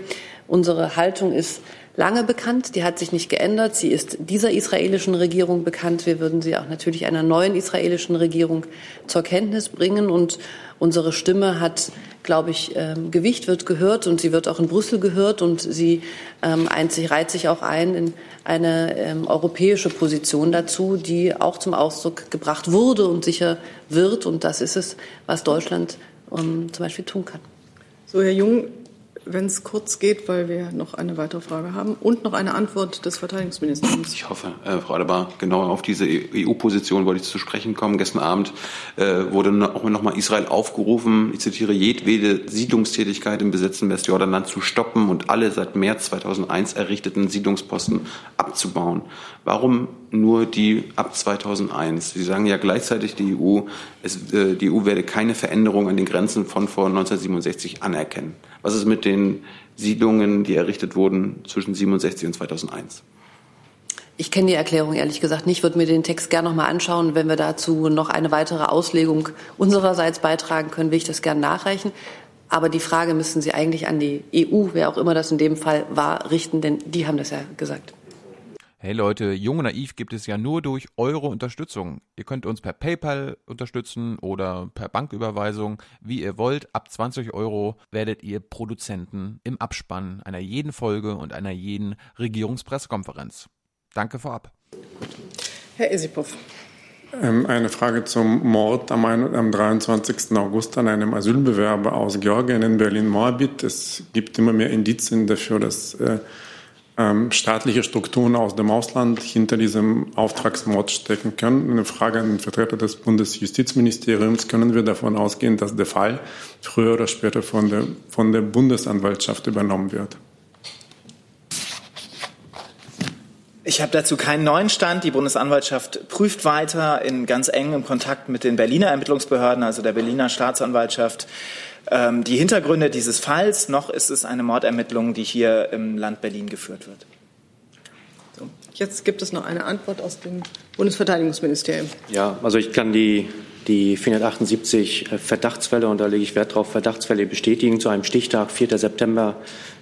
unsere Haltung ist lange bekannt. Die hat sich nicht geändert. Sie ist dieser israelischen Regierung bekannt. Wir würden sie auch natürlich einer neuen israelischen Regierung zur Kenntnis bringen. Und unsere Stimme hat, glaube ich, ähm, Gewicht, wird gehört und sie wird auch in Brüssel gehört. Und sie ähm, einzig, reiht sich auch ein in eine ähm, europäische Position dazu, die auch zum Ausdruck gebracht wurde und sicher wird. Und das ist es, was Deutschland zum Beispiel tun kann. So, Herr Jung, wenn es kurz geht, weil wir noch eine weitere Frage haben und noch eine Antwort des Verteidigungsministeriums. Ich hoffe, äh, Frau Adebar, genau auf diese EU-Position wollte ich zu sprechen kommen. Gestern Abend äh, wurde auch noch mal Israel aufgerufen, ich zitiere, jedwede Siedlungstätigkeit im besetzten Westjordanland zu stoppen und alle seit März 2001 errichteten Siedlungsposten abzubauen. Warum nur die ab 2001? Sie sagen ja gleichzeitig, die EU, es, äh, die EU werde keine Veränderung an den Grenzen von vor 1967 anerkennen. Was ist mit den Siedlungen, die errichtet wurden zwischen 67 und 2001? Ich kenne die Erklärung ehrlich gesagt nicht, würde mir den Text gerne noch mal anschauen. Wenn wir dazu noch eine weitere Auslegung unsererseits beitragen können, will ich das gerne nachreichen. Aber die Frage müssen Sie eigentlich an die EU, wer auch immer das in dem Fall war, richten, denn die haben das ja gesagt. Hey Leute, Jung und Naiv gibt es ja nur durch eure Unterstützung. Ihr könnt uns per PayPal unterstützen oder per Banküberweisung, wie ihr wollt. Ab 20 Euro werdet ihr Produzenten im Abspann einer jeden Folge und einer jeden Regierungspressekonferenz. Danke vorab. Herr Esipow. Ähm, eine Frage zum Mord am, 23. August an einem Asylbewerber aus Georgien in Berlin-Moabit. Es gibt immer mehr Indizien dafür, dass äh, staatliche Strukturen aus dem Ausland hinter diesem Auftragsmord stecken können. Eine Frage an den Vertreter des Bundesjustizministeriums. Können wir davon ausgehen, dass der Fall früher oder später von der, von der Bundesanwaltschaft übernommen wird? Ich habe dazu keinen neuen Stand. Die Bundesanwaltschaft prüft weiter in ganz engem Kontakt mit den Berliner Ermittlungsbehörden, also der Berliner Staatsanwaltschaft, ähm, die Hintergründe dieses Falls, noch ist es eine Mordermittlung, die hier im Land Berlin geführt wird. So, jetzt gibt es noch eine Antwort aus dem Bundesverteidigungsministerium. Ja, also ich kann die, die 478 äh, Verdachtsfälle, und da lege ich Wert darauf, Verdachtsfälle bestätigen zu einem Stichtag 4. September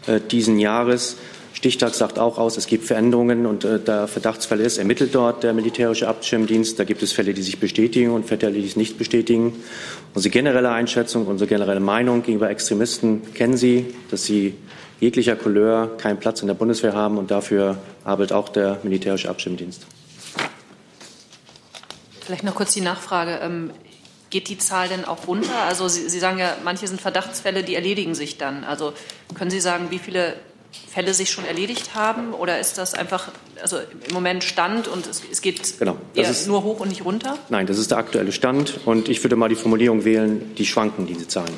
äh, diesen Jahres Stichtag sagt auch aus, es gibt Veränderungen und äh, da Verdachtsfälle ist, ermittelt dort der militärische Abschirmdienst. Da gibt es Fälle, die sich bestätigen und Fälle, die sich nicht bestätigen. Unsere generelle Einschätzung, unsere generelle Meinung gegenüber Extremisten kennen Sie, dass sie jeglicher Couleur keinen Platz in der Bundeswehr haben und dafür arbeitet auch der militärische Abschirmdienst. Vielleicht noch kurz die Nachfrage. Ähm, geht die Zahl denn auch runter? Also Sie, Sie sagen ja, manche sind Verdachtsfälle, die erledigen sich dann. Also können Sie sagen, wie viele Fälle sich schon erledigt haben? Oder ist das einfach also im Moment Stand und es, es geht genau, eher ist, nur hoch und nicht runter? Nein, das ist der aktuelle Stand. Und ich würde mal die Formulierung wählen, die schwanken, diese Zahlen.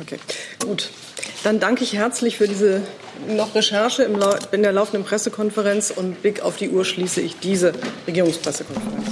Okay, gut. Dann danke ich herzlich für diese noch Recherche in der laufenden Pressekonferenz und Blick auf die Uhr schließe ich diese Regierungspressekonferenz.